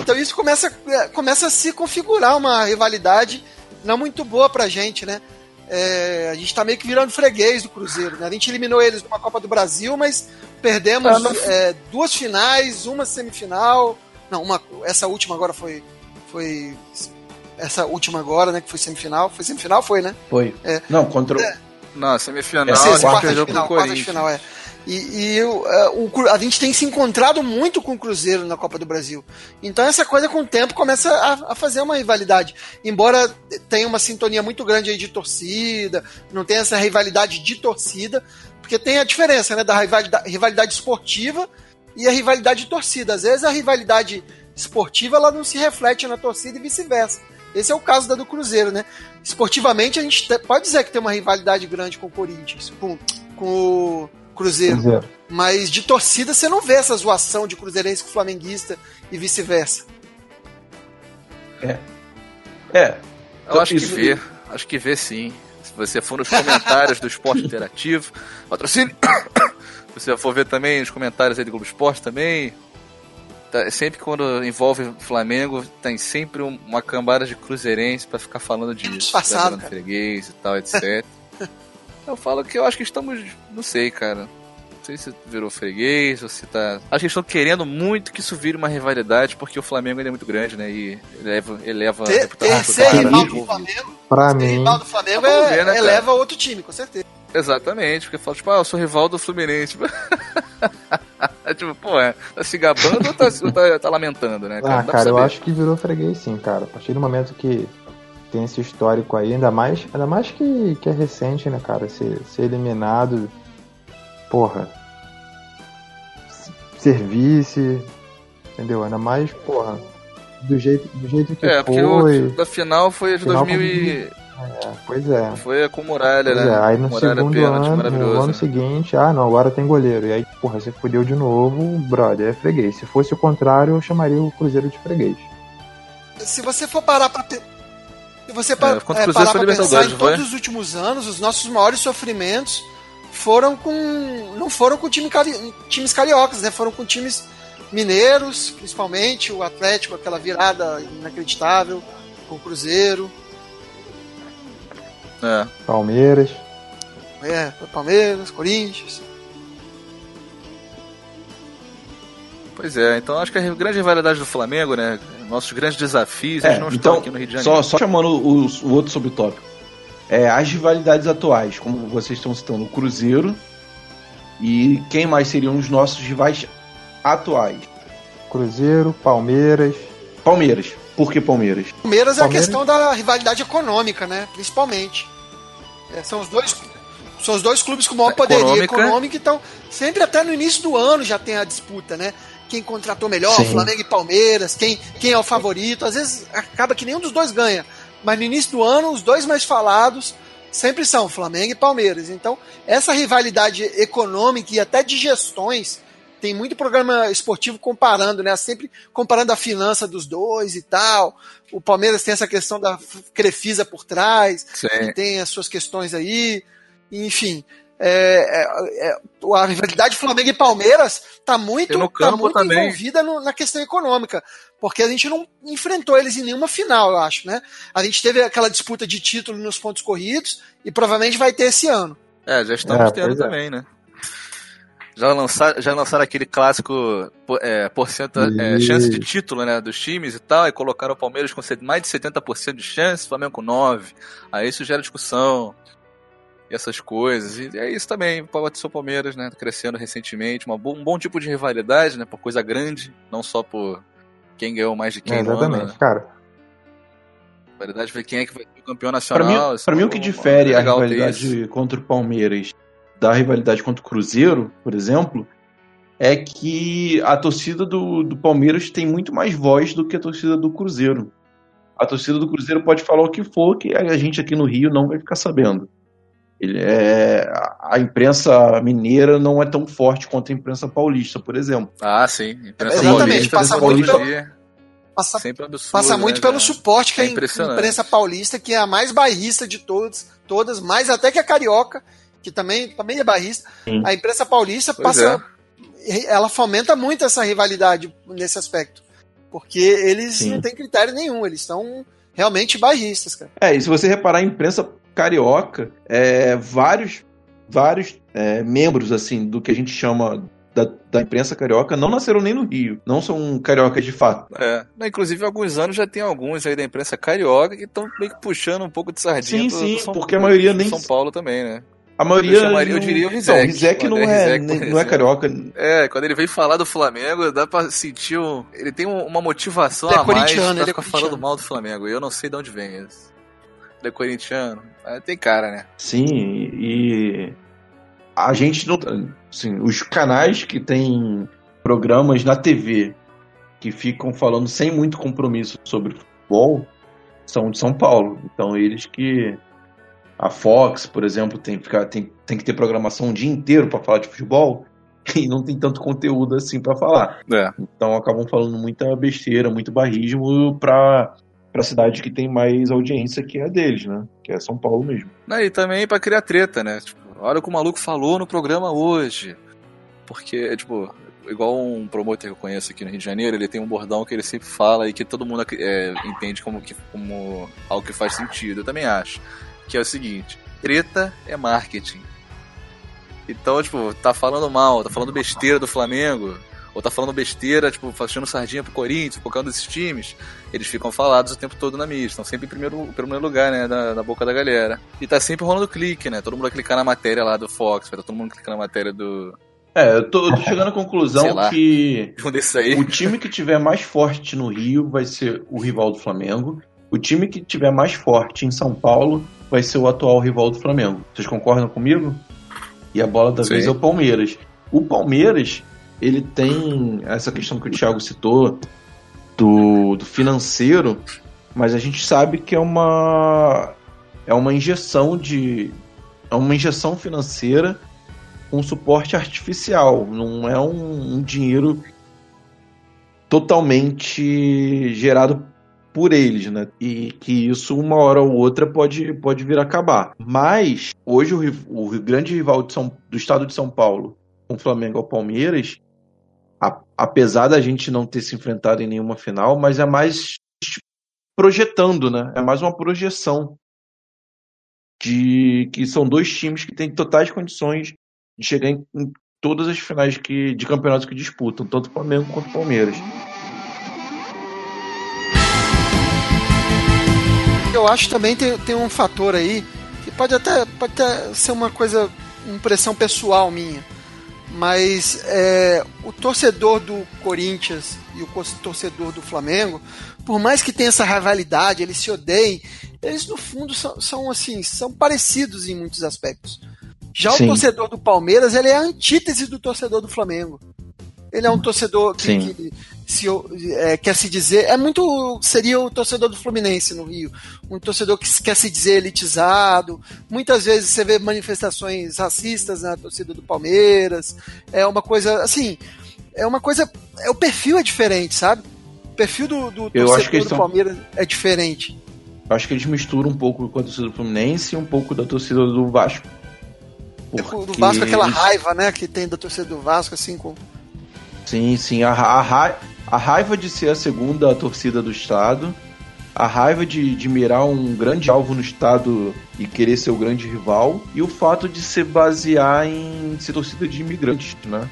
Então isso começa, é, começa a se configurar uma rivalidade não muito boa pra gente, né? É, a gente tá meio que virando freguês do Cruzeiro, né? A gente eliminou eles numa Copa do Brasil, mas perdemos é, duas finais, uma semifinal. Não, uma, essa última agora foi. Foi. Essa última agora, né? Que foi semifinal. Foi semifinal? Foi, né? Foi. É. Não, contra o. É. Não, semifinal. É, quarta quarta de jogo final, quarta de final, é. E, e o, é, o a gente tem se encontrado muito com o Cruzeiro na Copa do Brasil. Então essa coisa com o tempo começa a, a fazer uma rivalidade. Embora tenha uma sintonia muito grande aí de torcida, não tenha essa rivalidade de torcida, porque tem a diferença né, da rivalidade, rivalidade esportiva e a rivalidade de torcida. Às vezes a rivalidade esportiva ela não se reflete na torcida e vice-versa. Esse é o caso da do Cruzeiro, né? Esportivamente a gente te- pode dizer que tem uma rivalidade grande com o Corinthians, com, com o Cruzeiro. Cruzeiro. Mas de torcida você não vê essa zoação de cruzeirense com flamenguista e vice-versa. É. Eu acho que vê. Acho que vê sim. Se você for nos comentários do Esporte Interativo, patrocínio. [coughs] Se você for ver também nos comentários aí do Globo Esporte também. Tá- sempre quando envolve Flamengo, tem sempre um- uma cambada de cruzeirense pra ficar falando disso. disfarçado, tá freguês e tal, etc. [laughs] eu falo que eu acho que estamos. Não sei, cara. Não sei se virou freguês ou se tá. Acho que eles estão querendo muito que isso vire uma rivalidade, porque o Flamengo é muito grande, né? E eleva, eleva a Ter, reputação ter, do ser cara rival do. Flamengo, Pra ser mim, rival do Flamengo Vamos é, ver, né, cara? eleva outro time, com certeza. Exatamente, porque fala, tipo, ah, eu sou rival do Fluminense. [laughs] É tipo, pô, é, tá se gabando ou tá, ou tá, tá lamentando, né? ah, dá pra cara, eu acho que virou freguês sim, cara. A partir do momento que tem esse histórico aí, ainda mais, ainda mais que, que é recente, né, cara? Ser, ser eliminado, porra. s- Service, entendeu? Ainda mais, porra, do jeito, do jeito que É, porque foi. o da final foi de Final 2000 e... É, pois é. Foi com Muralha, Pois né? é, aí no Muralha segundo pênalti, ano, no ano seguinte, ah não, agora tem goleiro. E aí, porra, você fudeu de novo, brother, é freguês. Se fosse o contrário, eu chamaria o Cruzeiro de freguês. Se você for parar pra. pe- Se você pa- É, é, parar pra pensar em todos os últimos anos, os nossos maiores sofrimentos foram com. não foram com time cari- times cariocas, né? Foram com times mineiros, principalmente, o Atlético, aquela virada inacreditável, com o Cruzeiro, É. Palmeiras. é, Palmeiras, Corinthians. Pois é, então acho que a grande rivalidade do Flamengo, né? Nossos grandes desafios, É, eles não estão então, aqui no Rio de Janeiro. só, só chamando o, o outro subtópico. É, as rivalidades atuais, como vocês estão citando, o Cruzeiro e quem mais seriam os nossos rivais atuais? Cruzeiro, Palmeiras. Palmeiras. Por que Palmeiras? Palmeiras é a questão da rivalidade econômica, né? Principalmente. É, são os dois. São os dois clubes com maior poderio Econômica. econômico, então sempre até no início do ano já tem a disputa, né? Quem contratou melhor, Sim. Flamengo e Palmeiras, quem, quem é o favorito. Às vezes acaba que nenhum dos dois ganha. Mas no início do ano, os dois mais falados sempre são Flamengo e Palmeiras. Então, essa rivalidade econômica e até de gestões, tem muito programa esportivo comparando, né? Sempre comparando a finança dos dois e tal. O Palmeiras tem essa questão da Crefisa por trás, Sim. que tem as suas questões aí. Enfim, é, é, é, a rivalidade Flamengo e Palmeiras tá muito, no tá muito também. envolvida no- na questão econômica, porque a gente não enfrentou eles em nenhuma final, eu acho, né? A gente teve aquela disputa de título nos pontos corridos e provavelmente vai ter esse ano. É, já estamos É, tendo é. também, né? Já lançaram, já lançaram aquele clássico é, porcenta, é, chance de título né, dos times e tal, e colocaram o Palmeiras com mais de 70% de chance, o Flamengo com 9%. Aí isso gera discussão e essas coisas. E é isso também, pode ser o Palmeiras, né? Crescendo recentemente, uma bo- um bom tipo de rivalidade, né? Por coisa grande, não só por quem ganhou mais de quem É, no ano, exatamente, né? cara. Rivalidade ver quem é que vai ser o campeão nacional. mim, isso pra mim é o que um- difere é a rivalidade contra o Palmeiras da rivalidade contra o Cruzeiro, por exemplo, é que a torcida do, do Palmeiras tem muito mais voz do que a torcida do Cruzeiro. A torcida do Cruzeiro pode falar o que for, que a gente aqui no Rio não vai ficar sabendo. Ele é, a imprensa mineira não é tão forte quanto a imprensa paulista, por exemplo. Ah, sim. Imprensa Exatamente, paulista, passa muito dia. Passa, Sempre absurdo, passa muito né, pelo cara? suporte que É a impressionante. imprensa paulista, que é a mais bairrista de todas, todas, mais até que a carioca, que também, também é bairrista. Sim. A imprensa paulista Pois passa. Ela fomenta muito essa rivalidade nesse aspecto. Porque eles Sim. não têm critério nenhum, eles são realmente bairristas, cara. É, e se você reparar, a imprensa carioca, é, vários, vários é, membros, assim, do que a gente chama da, da imprensa carioca, não nasceram nem no Rio. Não são cariocas de fato. É. Inclusive, há alguns anos já tem alguns aí da imprensa carioca que estão meio que puxando um pouco de sardinha Sim, do, sim, do São, porque a maioria nem- São Paulo também, né? A maioria. Eu chamaria- eu não- diria o Rizek. Rizek O não André é, Rizek, não é exemplo. carioca. É, quando ele vem falar do Flamengo, dá pra sentir um... Ele tem um- uma motivação Ele é a mais corintiano, pra ele é ficar corintiano. falando mal do Flamengo. E eu não sei de onde vem isso. Ele é corintiano. É, tem cara, né? Sim, e a gente não. Assim, os canais que tem programas na TV que ficam falando sem muito compromisso sobre futebol são de São Paulo. Então eles que. A Fox, por exemplo, tem, que ficar- tem, tem que ter programação o dia inteiro para falar de futebol [laughs] e não tem tanto conteúdo assim para falar. É. Então acabam falando muita besteira, muito barrismo para para cidade que tem mais audiência que é a deles, né? Que é São Paulo mesmo. E também pra criar treta, né? Tipo, olha o que o maluco falou no programa hoje. Porque, tipo, igual um promotor que eu conheço aqui no Rio de Janeiro, ele tem um bordão que ele sempre fala e que todo mundo é, entende como, que, como algo que faz sentido. Eu também acho. Que é o seguinte: treta é marketing. Então, tipo, tá falando mal, tá falando besteira do Flamengo, ou tá falando besteira, tipo, fazendo sardinha pro Corinthians, colocando esses times, eles ficam falados o tempo todo na mídia, estão sempre em primeiro, primeiro lugar, né, na, na boca da galera. E tá sempre rolando clique, né, todo mundo vai clicar na matéria lá do Fox, vai tá todo mundo clicando na matéria do... É, eu tô, eu tô chegando à conclusão lá. que [laughs] um o time que tiver mais forte no Rio vai ser o rival do Flamengo. O time que tiver mais forte em São Paulo vai ser o atual rival do Flamengo. Vocês concordam comigo? E a bola da Sim. vez é o Palmeiras. O Palmeiras, ele tem essa questão que o Thiago citou do, do financeiro, mas a gente sabe que é uma é uma injeção de é uma injeção financeira com suporte artificial, não é um, um dinheiro totalmente gerado por eles, né? E que isso uma hora ou outra pode, pode vir a acabar. Mas hoje o, o grande rival São- do estado de São Paulo, com o Flamengo ao Palmeiras, a- apesar da gente não ter se enfrentado em nenhuma final, mas é mais projetando, né? É mais uma projeção de que são dois times que têm totais condições de chegar em, em todas as finais que, de campeonatos que disputam, tanto o Flamengo quanto o Palmeiras. Eu acho também tem, tem um fator aí que pode até, pode até ser uma coisa, impressão pessoal minha. Mas é, o torcedor do Corinthians e o torcedor do Flamengo, por mais que tenha essa rivalidade, eles se odeiem, eles no fundo são, são assim, são parecidos em muitos aspectos. Já Sim. o torcedor do Palmeiras, ele é a antítese do torcedor do Flamengo. Ele é um torcedor que, que se, é, quer se dizer. É muito. Seria o torcedor do Fluminense no Rio. Um torcedor que quer se dizer elitizado. Muitas vezes você vê manifestações racistas na torcida do Palmeiras. É uma coisa. Assim. É uma coisa. É, o perfil é diferente, sabe? O perfil do, do torcedor do são- Palmeiras é diferente. Eu acho que eles misturam um pouco com a torcida do Fluminense e um pouco da torcida do Vasco. Do Porque Vasco, aquela raiva, né? Que tem da torcida do Vasco, assim, com. Sim, sim. A, a, a raiva de ser a segunda torcida do estado, a raiva de, de mirar um grande alvo no estado e querer ser o grande rival, e o fato de se basear em ser torcida de imigrantes, né?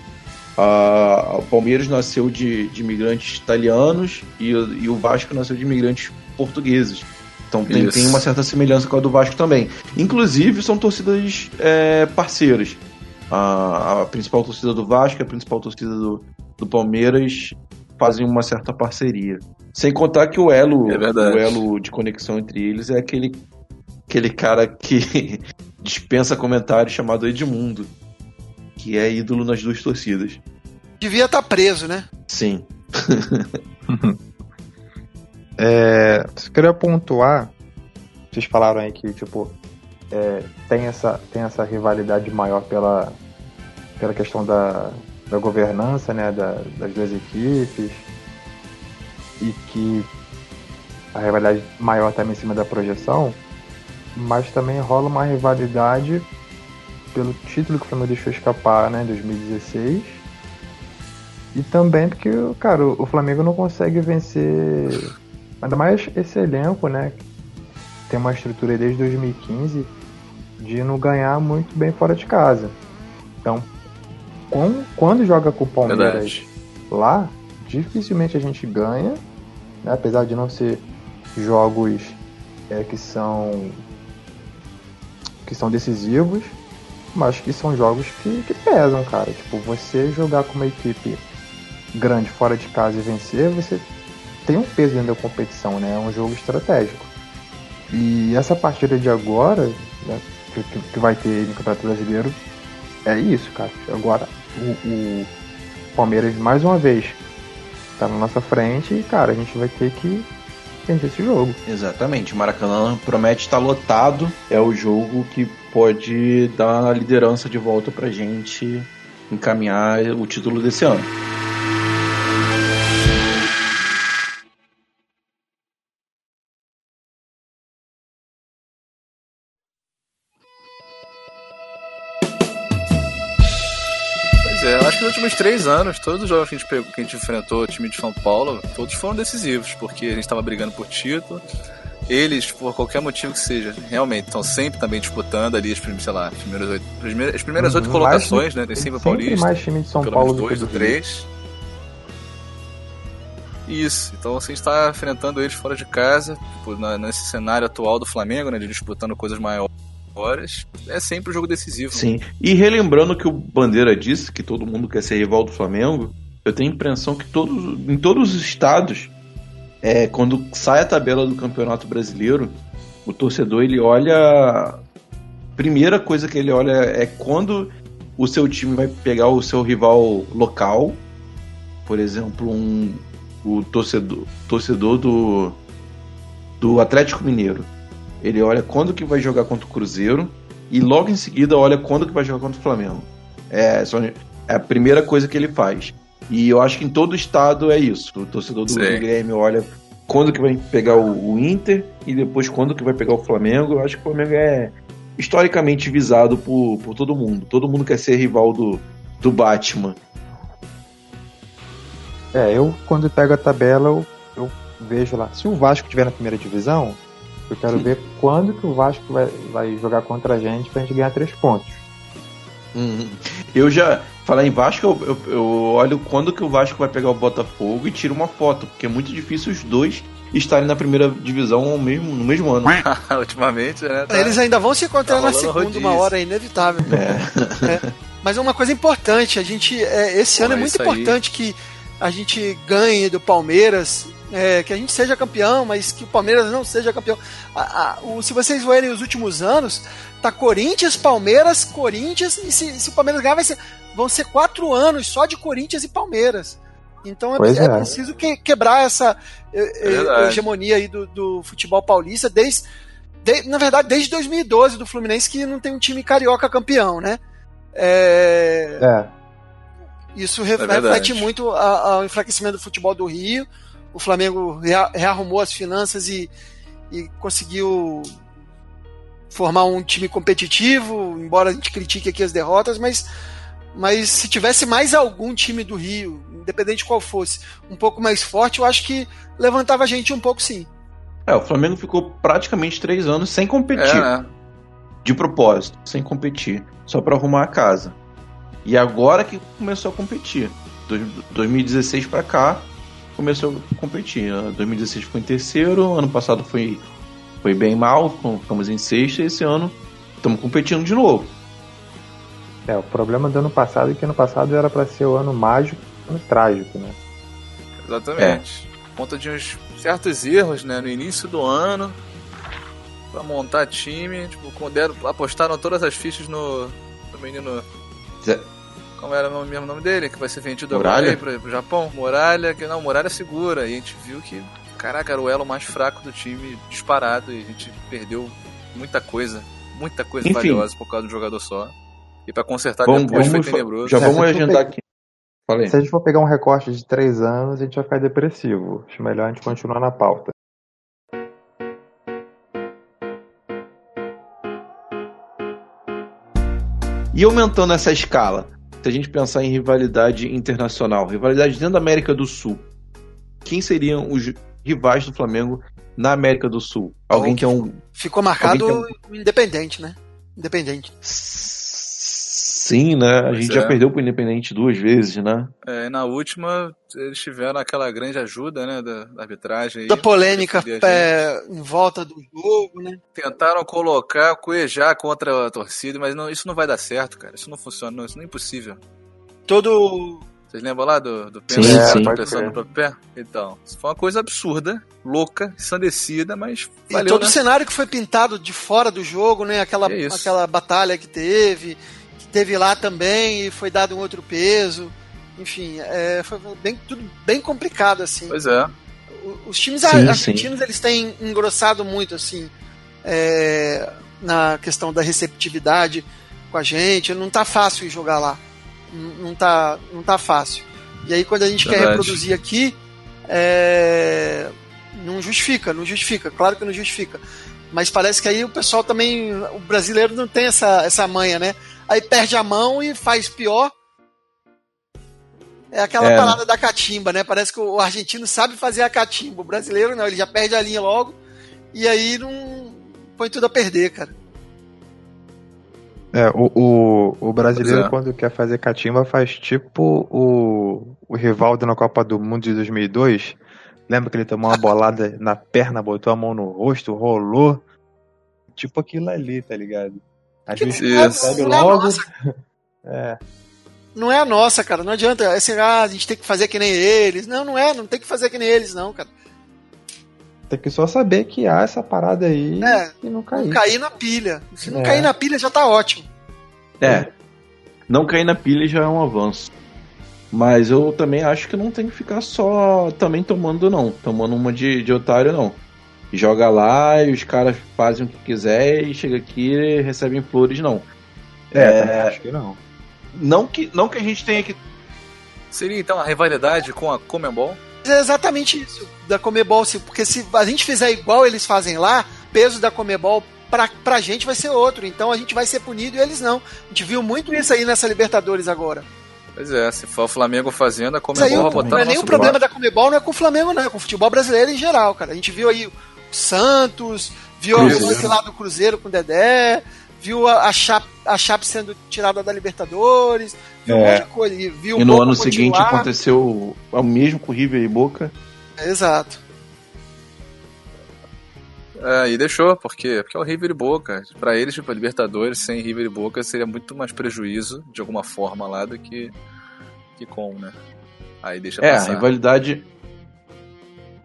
A, o Palmeiras nasceu de, de imigrantes italianos e, o- e o Vasco nasceu de imigrantes portugueses. Então tem, tem uma certa semelhança com a do Vasco também. Inclusive, são torcidas é, parceiras. A, a principal torcida do Vasco a principal torcida do, do Palmeiras fazem uma certa parceria. Sem contar que o elo, É o elo de conexão entre eles é aquele, aquele cara que [laughs] dispensa comentários chamado Edmundo, que é ídolo nas duas torcidas. Devia estar preso, né? Sim. [laughs] É, só queria pontuar, vocês falaram aí que, tipo, é, tem, essa, tem essa rivalidade maior pela, pela questão da, da governança, né, da, das duas equipes, e que a rivalidade maior também em cima da projeção, mas também rola uma rivalidade pelo título que o Flamengo deixou escapar, né, em 2016, e também porque, cara, o Flamengo não consegue vencer Ainda mais esse elenco, né? Tem uma estrutura desde 2015 de não ganhar muito bem fora de casa. Então, com, quando joga com o Palmeiras Verdade. lá, dificilmente a gente ganha, né? apesar de não ser jogos é, que são que são decisivos, mas que são jogos que, que pesam, cara. Tipo, você jogar com uma equipe grande fora de casa e vencer, você tem um peso dentro da competição, né? É um jogo estratégico. E essa partida de agora, né, que, que vai ter no Campeonato Brasileiro, é isso, cara. Agora, o, o Palmeiras, mais uma vez, tá na nossa frente e, cara, a gente vai ter que vencer esse jogo. Exatamente. O Maracanã promete estar lotado. É o jogo que pode dar a liderança de volta pra gente encaminhar o título desse ano. Eu acho que nos últimos três anos, todos os jogos que a gente, pegou, que a gente enfrentou o time de São Paulo, todos foram decisivos, porque a gente estava brigando por título. Eles, por qualquer motivo que seja, realmente estão sempre também disputando ali as primeiras, sei lá, as primeiras oito, as primeiras, as primeiras oito Uhum. colocações, né? Tem sempre o Paulista. mais time de São pelo Paulo do que dois do Rio. três. Isso, então você está enfrentando eles fora de casa, tipo, na- nesse cenário atual do Flamengo, né? De disputando coisas maiores. É sempre o jogo decisivo. Sim. E relembrando que o Bandeira disse que todo mundo quer ser rival do Flamengo, eu tenho a impressão que todos, em todos os estados, é, quando sai a tabela do Campeonato Brasileiro, o torcedor ele olha. Primeira coisa que ele olha é quando o seu time vai pegar o seu rival local. Por exemplo, um, o torcedor, torcedor do, do Atlético Mineiro. Ele olha quando que vai jogar contra o Cruzeiro e logo em seguida olha quando que vai jogar contra o Flamengo. É, é a primeira coisa que ele faz. E eu acho que em todo estado é isso. O torcedor do, Sim. Grêmio olha quando que vai pegar o, o Inter e depois quando que vai pegar o Flamengo. Eu acho que o Flamengo é historicamente visado por, por todo mundo. Todo mundo quer ser rival do, do Batman. É, eu quando pego a tabela, eu, eu vejo lá. Se o Vasco estiver na primeira divisão, eu quero ver quando que o Vasco vai, vai jogar contra a gente pra gente ganhar três pontos. Uhum. Eu já. Falar em Vasco, eu, eu- eu olho quando que o Vasco vai pegar o Botafogo e tiro uma foto, porque é muito difícil os dois estarem na primeira divisão ao mesmo, no mesmo ano. [laughs] Ultimamente, né? tá- Eles ainda vão se encontrar tá na segunda, rodízio. uma hora, é inevitável. É. Mas é uma coisa importante, a gente. é, esse Pô, ano é é muito isso aí. importante que a gente ganhe do Palmeiras, é, que a gente seja campeão, mas que o Palmeiras não seja campeão. A- a- o- se vocês verem os últimos anos, tá Corinthians, Palmeiras, Corinthians, e se, se o Palmeiras ganhar, vai ser, vão ser quatro anos só de Corinthians e Palmeiras. Então é, é é. preciso que- quebrar essa é, é, hegemonia aí do, do futebol paulista desde, de- na verdade, desde 2012 do Fluminense que não tem um time carioca campeão, né? É, É, isso É reflete muito ao enfraquecimento do futebol do Rio. O Flamengo rea- rearrumou as finanças e, e conseguiu formar um time competitivo, embora a gente critique aqui as derrotas, mas, mas se tivesse mais algum time do Rio, independente de qual fosse, um pouco mais forte, eu acho que levantava a gente um pouco sim. É, o Flamengo ficou praticamente três anos sem competir. É, né? De propósito, sem competir. Só pra arrumar a casa. E agora que começou a competir. Dois- 2016 pra cá, começou a competir. Ah, 2016 ficou em terceiro, ano passado foi, foi bem mal, ficam- ficamos em sexto, e esse ano estamos competindo de novo. é, o problema do ano passado é que ano passado era pra ser o ano mágico, ano trágico, né? Exatamente. Por conta de uns certos erros, né, no início do ano, pra montar time, tipo, deram, apostaram todas as fichas no, no menino Como era o mesmo nome dele? Que vai ser vendido Muralha? agora aí pro, Japão? Muralha, que não, Muralha segura. E a gente viu que, caraca, era o elo mais fraco do time disparado. E a gente perdeu muita coisa, muita coisa Enfim. valiosa por causa de um jogador só. E pra consertar Vamos, depois vamos, foi tenebroso. já É, vamos agendar aqui. Falei. Se a gente for pegar um recorte de três anos, a gente vai ficar depressivo. Acho melhor a gente continuar na pauta. E aumentando essa escala, se a gente pensar em rivalidade internacional, rivalidade dentro da América do Sul, quem seriam os rivais do Flamengo na América do Sul? Alguém que é um. Ficou marcado Alguém o independente, né? Independente. Sim, né? A Pois gente é. já perdeu pro Independente duas vezes, né? É, e na última, eles tiveram aquela grande ajuda, né, da, da arbitragem. aí, Da polêmica a é, em volta do jogo, né? Tentaram colocar, coejar contra a torcida, mas não, isso não vai dar certo, cara. Isso não funciona, não, isso não é impossível. Todo. Vocês lembram lá do, do Sim, pênalti sim. do Pode pessoal crer. no próprio pé? Então, isso foi uma coisa absurda, louca, ensandecida, mas E valeu, todo né? o cenário que foi pintado de fora do jogo, né? Aquela, Que isso. aquela batalha que teve, teve lá também e foi dado um outro peso. Enfim, é, foi bem, tudo bem complicado, assim. Pois é. O- Os times Sim, argentinos, eles têm engrossado muito, assim, é, na questão da receptividade com a gente. Não tá fácil jogar lá. Não não tá, não tá fácil. E aí, quando a gente quer Verdade. reproduzir aqui, é, não justifica, não justifica. Claro que não justifica. Mas parece que aí o pessoal também, o brasileiro não tem essa, essa manha, né? Aí perde a mão e faz pior. É aquela É, né? parada da catimba, né? Parece que o argentino sabe fazer a catimba. O brasileiro não, ele já perde a linha logo e aí não põe tudo a perder, cara. É, o, o, o brasileiro, é. quando quer fazer catimba, faz tipo o, o Rivaldo na Copa do Mundo de 2002. Lembra que ele tomou uma bolada na perna, botou a mão no rosto, rolou? Tipo aquilo ali, tá ligado? A Que gente não é- percebe é logo. nossa. [laughs] É, Não é a nossa, cara. Não adianta. Assim, ah, a gente tem que fazer que nem eles. Não, não é. Não tem que fazer que nem eles, não, cara. tem que só saber que há essa parada aí É, e não Não cair. cair na pilha. Se não É. cair na pilha, já tá ótimo. É. Não cair na pilha já é um avanço. Mas eu também acho que não tem que ficar só também tomando, não. Tomando uma de, de otário, não. Joga lá e os caras fazem o que quiser e chega aqui e recebem flores, não. É, É. acho que não. Não que, não que a gente tenha que. Seria então a rivalidade com a Comembol? É exatamente isso da Comebol. se- Porque se a gente fizer igual eles fazem lá, peso da Comebol pra, pra gente vai ser outro. Então a gente vai ser punido e eles não. A gente viu muito isso aí nessa Libertadores agora. Pois é, se for o Flamengo fazendo, a Comembol vai não, botar é no nem o problema da Comebol, não é com o Flamengo, não. É com o futebol brasileiro em geral, cara. A gente viu aí o Santos, viu o lá do Cruzeiro com o Dedé, viu a, a, Chape, a Chape sendo tirada da Libertadores, viu um É. monte de coisa. E, viu E o no Boca ano seguinte continuar. aconteceu o mesmo com River e Boca. Exato. É, e deixou, por quê? Porque é o River e Boca. Pra eles, tipo, a Libertadores sem River e Boca seria muito mais prejuízo, de alguma forma lá, do que, que com, né? Aí deixa É, a passar. rivalidade.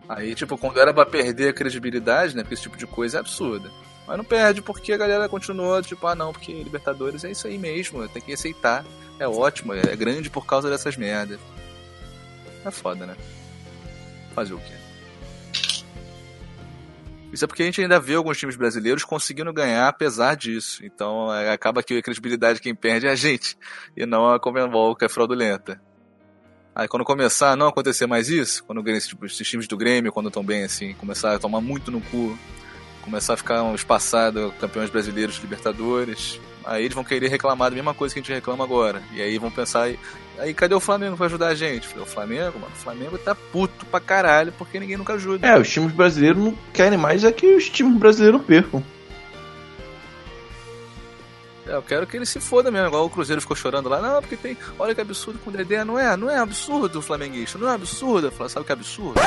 Aí, tipo, quando era pra perder a credibilidade, né? Porque esse tipo de coisa é absurda. Mas não perde, porque a galera continua, tipo, ah não, porque Libertadores é isso aí mesmo, tem que aceitar. É ótimo, é grande por causa dessas merdas. É foda, né? Fazer o quê? Isso é porque a gente ainda vê alguns times brasileiros conseguindo ganhar apesar disso. Então é, acaba que a credibilidade quem perde é a gente, e não a Comembol, que é fraudulenta. Aí quando começar a não acontecer mais isso, quando tipo, esses times do Grêmio, quando estão bem assim, começar a tomar muito no cu, começar a ficar um espaçado campeões brasileiros Libertadores, aí eles vão querer reclamar da mesma coisa que a gente reclama agora. E aí vão pensar, aí, aí cadê o Flamengo pra ajudar a gente? Falei, o Flamengo, mano, o Flamengo tá puto pra caralho porque ninguém nunca ajuda. É, os times brasileiros não querem mais é que os times brasileiros percam. É, eu quero que ele se foda mesmo, igual o Cruzeiro ficou chorando lá. Não, porque tem. Olha que absurdo com o Dedé. Não é, não é absurdo, flamenguista. Não é absurdo. Eu falo, sabe o que é absurdo?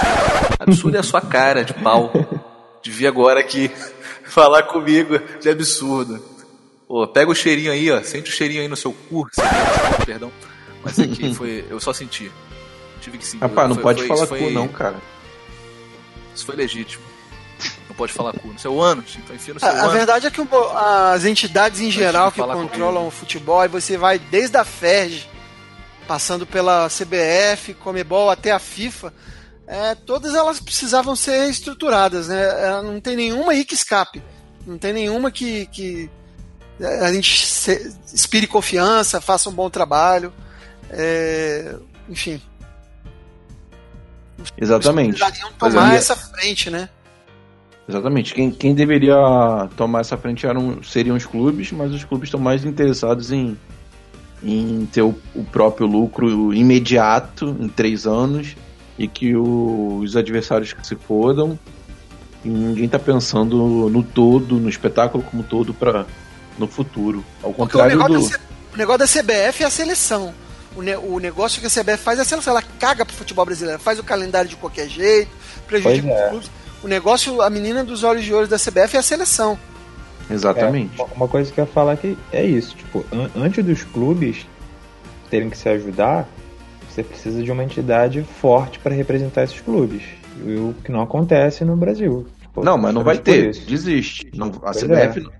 Absurdo é a sua cara de pau. [laughs] De vir agora aqui [laughs] falar comigo de absurdo. Pô, pega o cheirinho aí, ó. Sente o cheirinho aí no seu cu. Perdão. Mas aqui [laughs] foi. Eu só senti. Tive que sentir. Rapaz, não Foi- pode foi- falar foi- cu, não, cara. Isso foi legítimo. Não pode falar cu. No seu ânus. Então enfia no seu A, a ânus. verdade é que o- as entidades em geral que controlam comigo. o futebol, aí você vai desde a FERJ passando pela CBF, Comebol até a FIFA, é, todas elas precisavam ser estruturadas, né? É, não tem nenhuma aí que escape, não tem nenhuma que, que a gente se, inspire confiança, faça um bom trabalho, é, enfim. Exatamente. tomar essa frente, né? Exatamente. Quem, quem deveria tomar essa frente eram, seriam os clubes, mas os clubes estão mais interessados em, em ter o, o próprio lucro imediato em três anos e que o, os adversários que se fodam. E ninguém está pensando no todo, no espetáculo como todo para no futuro. Ao contrário o do. Da, o negócio da CBF é a seleção. O, ne o negócio que a CBF faz é a seleção. Ela caga pro futebol brasileiro, faz o calendário de qualquer jeito, prejudica é. os clubes. O negócio, a menina dos olhos de ouro da CBF é a seleção. Exatamente. É, uma coisa que eu ia falar que é isso, tipo, an antes dos clubes terem que se ajudar, você precisa de uma entidade forte para representar esses clubes. O que não acontece no Brasil. Tipo, não, mas não vai ter. Desiste. Não, a pois CBF. É.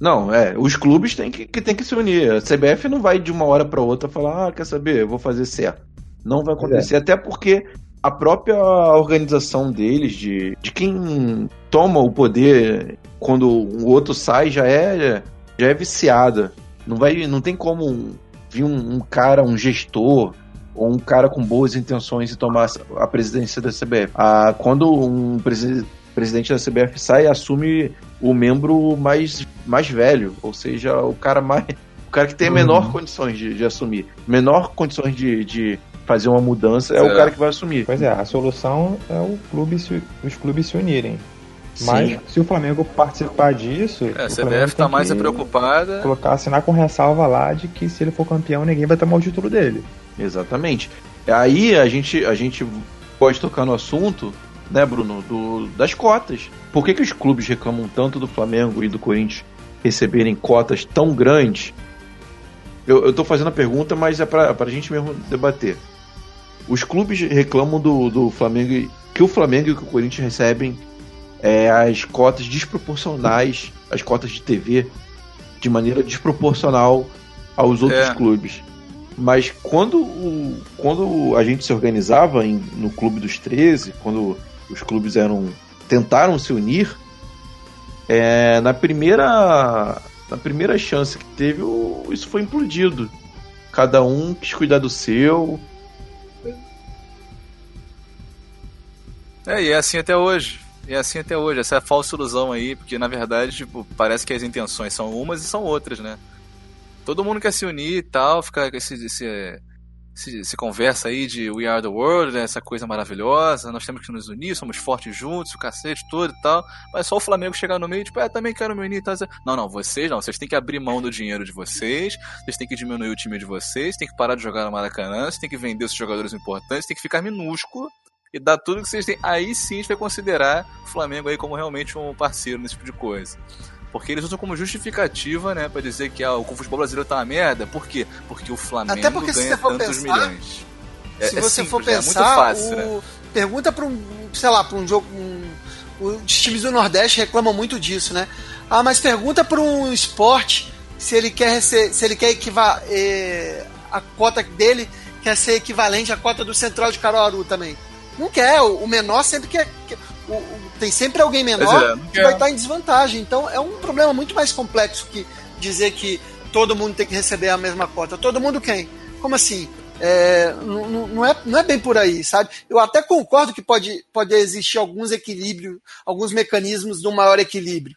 Não, é. Os clubes têm que, que, têm que se unir. A CBF não vai de uma hora para outra falar, ah, quer saber, eu vou fazer certo. Não vai acontecer. É. Até porque a própria organização deles, de, de quem toma o poder quando o outro sai, já é, já é viciada. Não, vai, não tem como vir um, um cara, um gestor, ou um cara com boas intenções e tomar a presidência da CBF. Ah, quando um presi presidente da CBF sai, assume o membro mais, mais velho, ou seja, o cara mais. O cara que tem menor uhum. condições de, de, assumir, menor condições de, de fazer uma mudança é, é, o cara que vai assumir. Pois é, a solução é o clube se, os clubes se unirem. Mas Sim. se o Flamengo participar disso. É, a CBF tá mais preocupada. Colocar, assinar com ressalva lá de que se ele for campeão, ninguém vai tomar o título dele. Exatamente. Aí a gente, a gente pode tocar no assunto, né, Bruno, do, das cotas. Por que, que os clubes reclamam tanto do Flamengo e do Corinthians receberem cotas tão grandes? Eu, tô fazendo a pergunta, mas é pra, pra gente mesmo debater. Os clubes reclamam do, do Flamengo que o Flamengo e o Corinthians recebem é, as cotas desproporcionais, as cotas de TV, de maneira desproporcional aos outros é. clubes. Mas quando, quando a gente se organizava em, no Clube dos 13, quando os clubes eram tentaram se unir, é, na primeira na primeira chance que teve, isso foi implodido. Cada um quis cuidar do seu. É, e é assim até hoje. É assim até hoje. Essa é a falsa ilusão aí, porque na verdade, tipo, parece que as intenções são umas e são outras, né? todo mundo quer se unir e tal, ficar esse, esse, esse, esse conversa aí de We Are the World, né, essa coisa maravilhosa, nós temos que nos unir, somos fortes juntos, o cacete todo e tal. Mas só o Flamengo chegar no meio, tipo, é, também quero me unir e tal. Não, não, vocês não, vocês têm que abrir mão do dinheiro de vocês, vocês têm que diminuir o time de vocês, têm que parar de jogar no Maracanã, vocês têm que vender os jogadores importantes, tem que ficar minúsculo e dar tudo que vocês têm. Aí sim a gente vai considerar o Flamengo aí como realmente um parceiro nesse tipo de coisa. Porque eles usam como justificativa, né, pra dizer que ah, o futebol brasileiro tá uma merda. Por quê? Porque o Flamengo Até porque, ganha tantos pensar, milhões. É, se é, você é simples, for pensar, é fácil, o... né? pergunta pra um, sei lá, pra um jogo. Um... Os times do Nordeste reclamam muito disso, né? Ah, mas pergunta para um esporte se ele quer se ele quer equivar eh, a cota dele quer ser equivalente à cota do Central de Caruaru também. Não quer, o menor sempre quer, o, o, tem sempre alguém menor é, que vai estar em desvantagem. Então é um problema muito mais complexo que dizer que todo mundo tem que receber a mesma cota. Todo mundo quem? Como assim? É, não, não, é, não é bem por aí, sabe? Eu até concordo que pode, pode existir alguns equilíbrios, alguns mecanismos de um maior equilíbrio.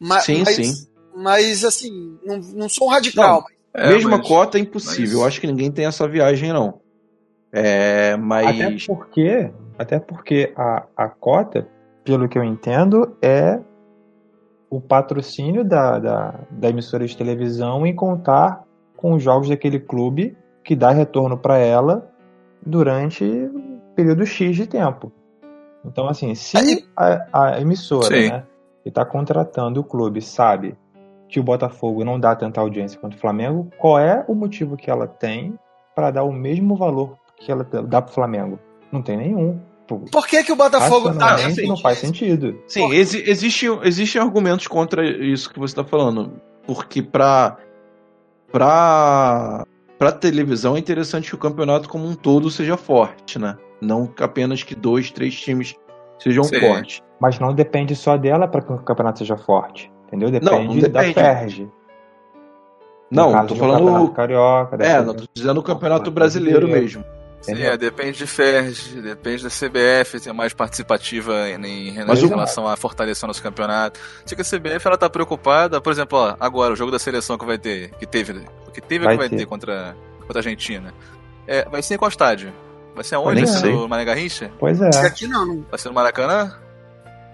Mas, sim, mas, sim. Mas, assim, não, não sou um radical. Não, é, mesma mas, cota é impossível. Mas... Eu acho que ninguém tem essa viagem, não. É, mas... Até porque até porque a, a cota, pelo que eu entendo, é o patrocínio da, da, da emissora de televisão em contar com os jogos daquele clube que dá retorno para ela durante um período X de tempo. Então, assim, se a, a emissora né, que está contratando o clube sabe que o Botafogo não dá tanta audiência quanto o Flamengo, qual é o motivo que ela tem para dar o mesmo valor que ela dá para o Flamengo? Não tem nenhum. Por que, que o Botafogo tá assim? Não faz sentido. Sim, exi existe, existem argumentos contra isso que você está falando. Porque pra. pra pra televisão é interessante que o campeonato como um todo seja forte, né? Não apenas que dois, três times sejam Sim. fortes. Mas não depende só dela para que o campeonato seja forte. Entendeu? Depende, não da depende. FERJ. No Não, tô do falando. Campeonato Carioca. É, não, tô dizendo o campeonato do brasileiro brasileiro. mesmo. Sim, é, depende de FERJ, depende da CBF, ser mais participativa em, em o- relação a fortalecer nosso campeonato. Sei que a CBF ela tá preocupada, por exemplo, ó, agora o jogo da seleção que vai ter, que teve, né? que teve ou Vai que vai ter, ter. contra, contra a Argentina. É, vai ser em qual estádio? Vai ser aonde? Vai ser no Mané Garrincha? Pois é. Aqui não, não. Vai ser no Maracanã?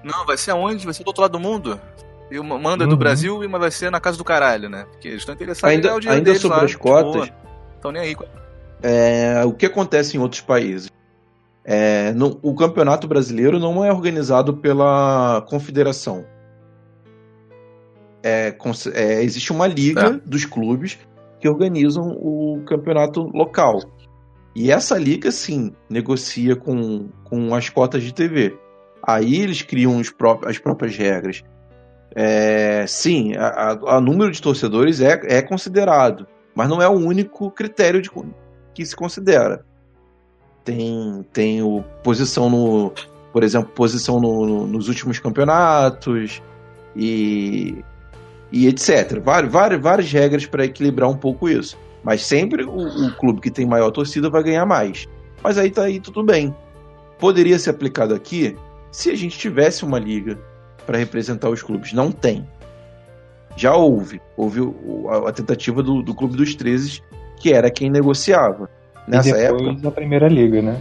Não, vai ser aonde? Vai ser do outro lado do mundo? E uma manda é do Uhum. Brasil e uma vai ser na casa do caralho, né? Porque eles estão interessados em Ainda, o dinheiro ainda sobre lá, as cotas, Estão nem aí. É, o que acontece em outros países? É, não- o campeonato brasileiro não é organizado pela confederação. É, é, existe uma liga dos clubes que organizam o campeonato local. E essa liga, sim, negocia com, com as cotas de TV. Aí eles criam as próprias regras. É, sim, a número de torcedores é, é considerado, mas não é o único critério de, que se considera. Tem, tem o posição no, por exemplo, posição no- no- nos últimos campeonatos e, e etc. Várias, várias, várias regras para equilibrar um pouco isso. Mas sempre o, o clube que tem maior torcida vai ganhar mais. Mas aí tá aí tudo bem. Poderia ser aplicado aqui se a gente tivesse uma liga para representar os clubes. Não tem. Já houve. Houve a tentativa do, do Clube dos 13, que era quem negociava. Nessa e depois época. da Primeira Liga, né?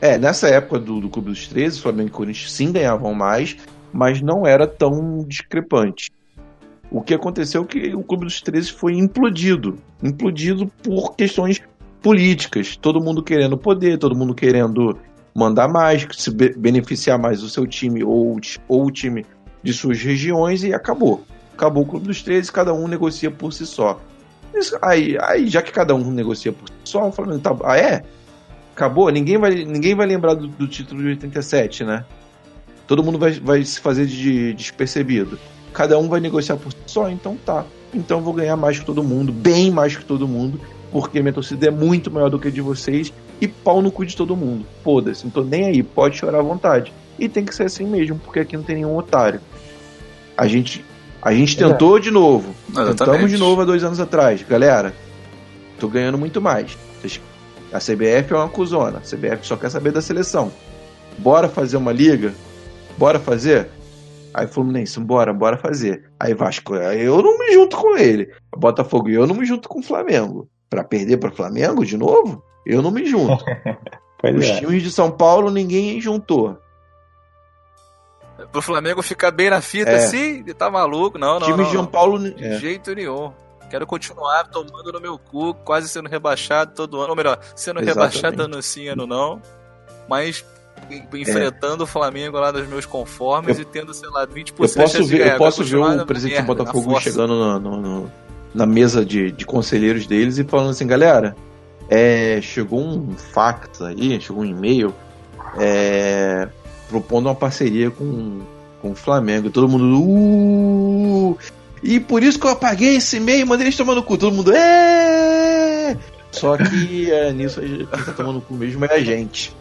É, nessa época do, do Clube dos 13, Flamengo e Corinthians sim ganhavam mais, mas não era tão discrepante. O que aconteceu é que o Clube dos 13 foi implodido. Implodido por questões políticas. Todo mundo querendo poder, todo mundo querendo mandar mais, se be- beneficiar mais do seu time ou, o ou o time de suas regiões e acabou. Acabou o Clube dos 13, cada um negocia por si só. Isso- aí, aí, já que cada um negocia por só, o Flamengo tá. Ah, é? Acabou? Ninguém vai, ninguém vai lembrar do, do título de 87, né? Todo mundo vai, vai se fazer de despercebido. Cada um vai negociar por só, então tá. Então eu vou ganhar mais que todo mundo, bem mais que todo mundo, porque minha torcida é muito maior do que a de vocês e pau no cu de todo mundo. Foda-se, não tô nem aí, pode chorar à vontade. E tem que ser assim mesmo, porque aqui não tem nenhum otário. A gente, a gente É. tentou de novo. Exatamente. Tentamos de novo há dois anos atrás. Galera, tô ganhando muito mais. A CBF é uma cuzona. A CBF só quer saber da seleção. Bora fazer uma liga? Bora fazer? Aí Fluminense, bora, bora fazer. Aí Vasco, eu não me junto com ele. Botafogo, eu não me junto com o Flamengo. Pra perder para Flamengo de novo? Eu não me junto. [laughs] Os é. times de São Paulo ninguém juntou. Pro Flamengo ficar bem na fita É. assim, tá maluco? Não, não. Time não, de São. Paulo. De é. jeito nenhum. Quero continuar tomando no meu cu, quase sendo rebaixado todo ano. Ou melhor, sendo Exatamente. rebaixado ano sim, ano não. Mas en- enfrentando o Flamengo lá nos meus conformes e tendo, sei lá, 20% Eu posso ver, eu posso ver o na presidente do na Botafogo chegando no- no- na mesa de, de conselheiros deles e falando assim, galera, é, chegou um fax aí, chegou um e-mail é, propondo uma parceria com, com o Flamengo. Todo mundo. Uh, e por isso que eu apaguei esse e-mail, mandei eles tomar no cu. Todo mundo. É! Só que é, nisso quem tá tomando cu mesmo é a gente.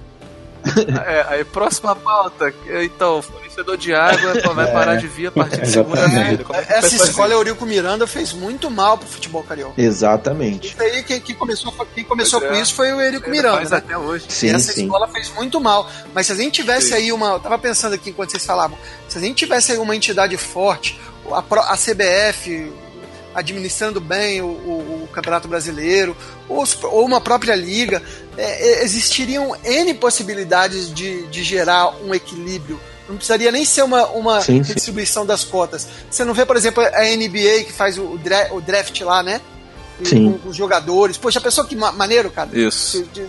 É, aí, próxima pauta. Então, fornecedor de água vai É. parar de vir a partir de [laughs] segunda-feira. É Essa fazer? escola Eurico Miranda fez muito mal pro futebol carioca. Exatamente. Isso aí, quem, quem começou, quem começou Pois com é. isso foi o Eurico Miranda. faz né? até hoje. Sim, e essa sim. escola fez muito mal. Mas se a gente tivesse Sim. aí uma. Eu tava pensando aqui enquanto vocês falavam. Se a gente tivesse aí uma entidade forte, a, a CBF administrando bem o, o- o Campeonato Brasileiro, ou, ou uma própria liga, é, é, existiriam N possibilidades de, de gerar um equilíbrio. Não precisaria nem ser uma, uma Sim, sim. redistribuição das cotas. Você não vê, por exemplo, a NBA que faz o, dra- o draft lá, né? E Sim. Com os jogadores. Poxa, a pessoa que ma- maneiro, cara Isso. se de-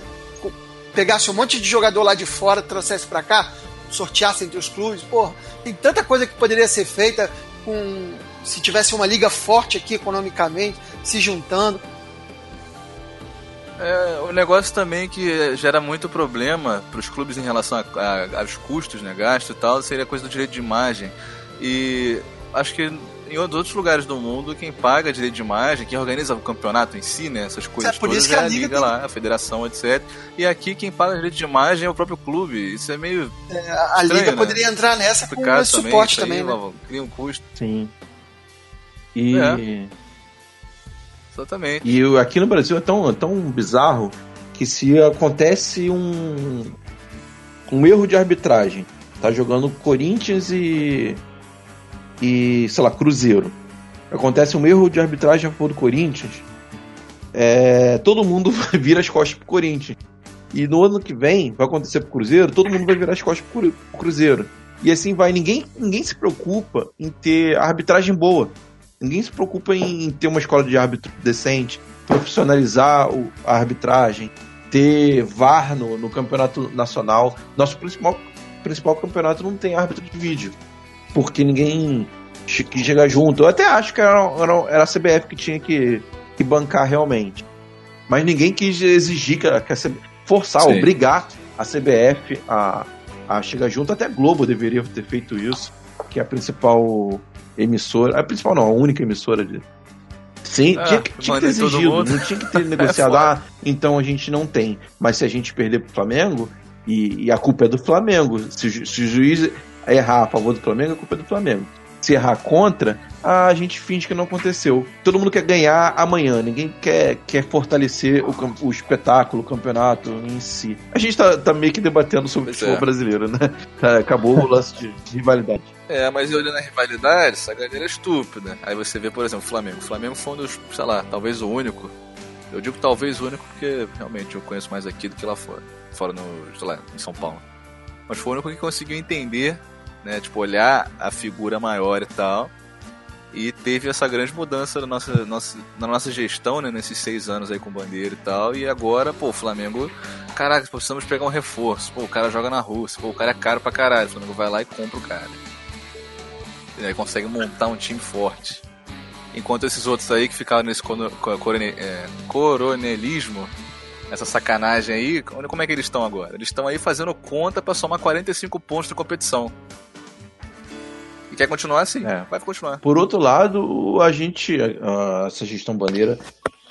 pegasse um monte de jogador lá de fora, trouxesse pra cá, sorteasse entre os clubes, pô, tem tanta coisa que poderia ser feita com se tivesse uma liga forte aqui economicamente, se juntando. É, o negócio também que gera muito problema para os clubes em relação a, a- aos custos, né, gasto e tal, seria a coisa do direito de imagem. E acho que em outros lugares do mundo, quem paga direito de imagem, quem organiza o campeonato em si, né? Essas coisas É, por todas, isso que é a a liga liga tem- lá, a federação, etc. E aqui quem paga direito de imagem é o próprio clube. Isso é meio. É, a liga estranho, né? poderia entrar nessa com esse suporte aí, também, né? Cria um custo. Sim. E, É. Exatamente. e aqui no Brasil é tão, tão bizarro que se acontece um, um erro de arbitragem, tá jogando Corinthians e. e, sei lá, Cruzeiro. Acontece um erro de arbitragem a favor do Corinthians, é, todo mundo [laughs] vira as costas pro Corinthians. E no ano que vem, vai acontecer pro Cruzeiro, todo mundo vai virar as costas pro Cruzeiro. E assim vai. Ninguém, ninguém se preocupa em ter arbitragem boa. Ninguém se preocupa em ter uma escola de árbitro decente, profissionalizar o- a arbitragem, ter VAR no, no campeonato nacional. Nosso principal, principal campeonato não tem árbitro de vídeo, porque ninguém che- quis chegar junto. Eu até acho que era, era, era a CBF que tinha que, que bancar realmente. Mas ninguém quis exigir que a, que a CBF, forçar, Sim. obrigar a CBF a, a chegar junto. Até a Globo deveria ter feito isso, que é a principal emissora. A principal não, a única emissora de. Sim, Ah, tinha, que- tinha que ter exigido, não tinha que ter [laughs] negociado, foda. ah, então a gente não tem. Mas se a gente perder pro Flamengo, e, e a culpa é do Flamengo. Se, se o juiz errar a favor do Flamengo, a culpa é do Flamengo. Se errar contra, a gente finge que não aconteceu. Todo mundo quer ganhar amanhã, ninguém quer, quer fortalecer o, o espetáculo, o campeonato em si. A gente tá, tá meio que debatendo sobre o futebol é. brasileiro, né? [laughs] Tá, Acabou o lance de, de rivalidade. É, mas olhando a rivalidade, essa galera é estúpida. Aí você vê, por exemplo, o Flamengo. O Flamengo foi um dos, sei lá, talvez o único. Eu digo talvez o único porque realmente eu conheço mais aqui do que lá fora. Fora no, sei lá, em São Paulo. Mas foi o único que conseguiu entender, né? Tipo, olhar a figura maior e tal. E teve essa grande mudança na nossa, nossa, na nossa gestão, né? Nesses seis anos aí com bandeira e tal. E agora, pô, o Flamengo. Caraca, precisamos pegar um reforço. Pô, o cara joga na Rússia. Pô, o cara é caro pra caralho. O Flamengo vai lá e compra o cara. E aí consegue montar um time forte. Enquanto esses outros aí que ficaram nesse corone- é, coronelismo, essa sacanagem aí, como é que eles estão agora? Eles estão aí fazendo conta pra somar 45 pontos de competição. E quer continuar assim? É. Vai continuar. Por outro lado, a gente, a- essa gestão bandeira,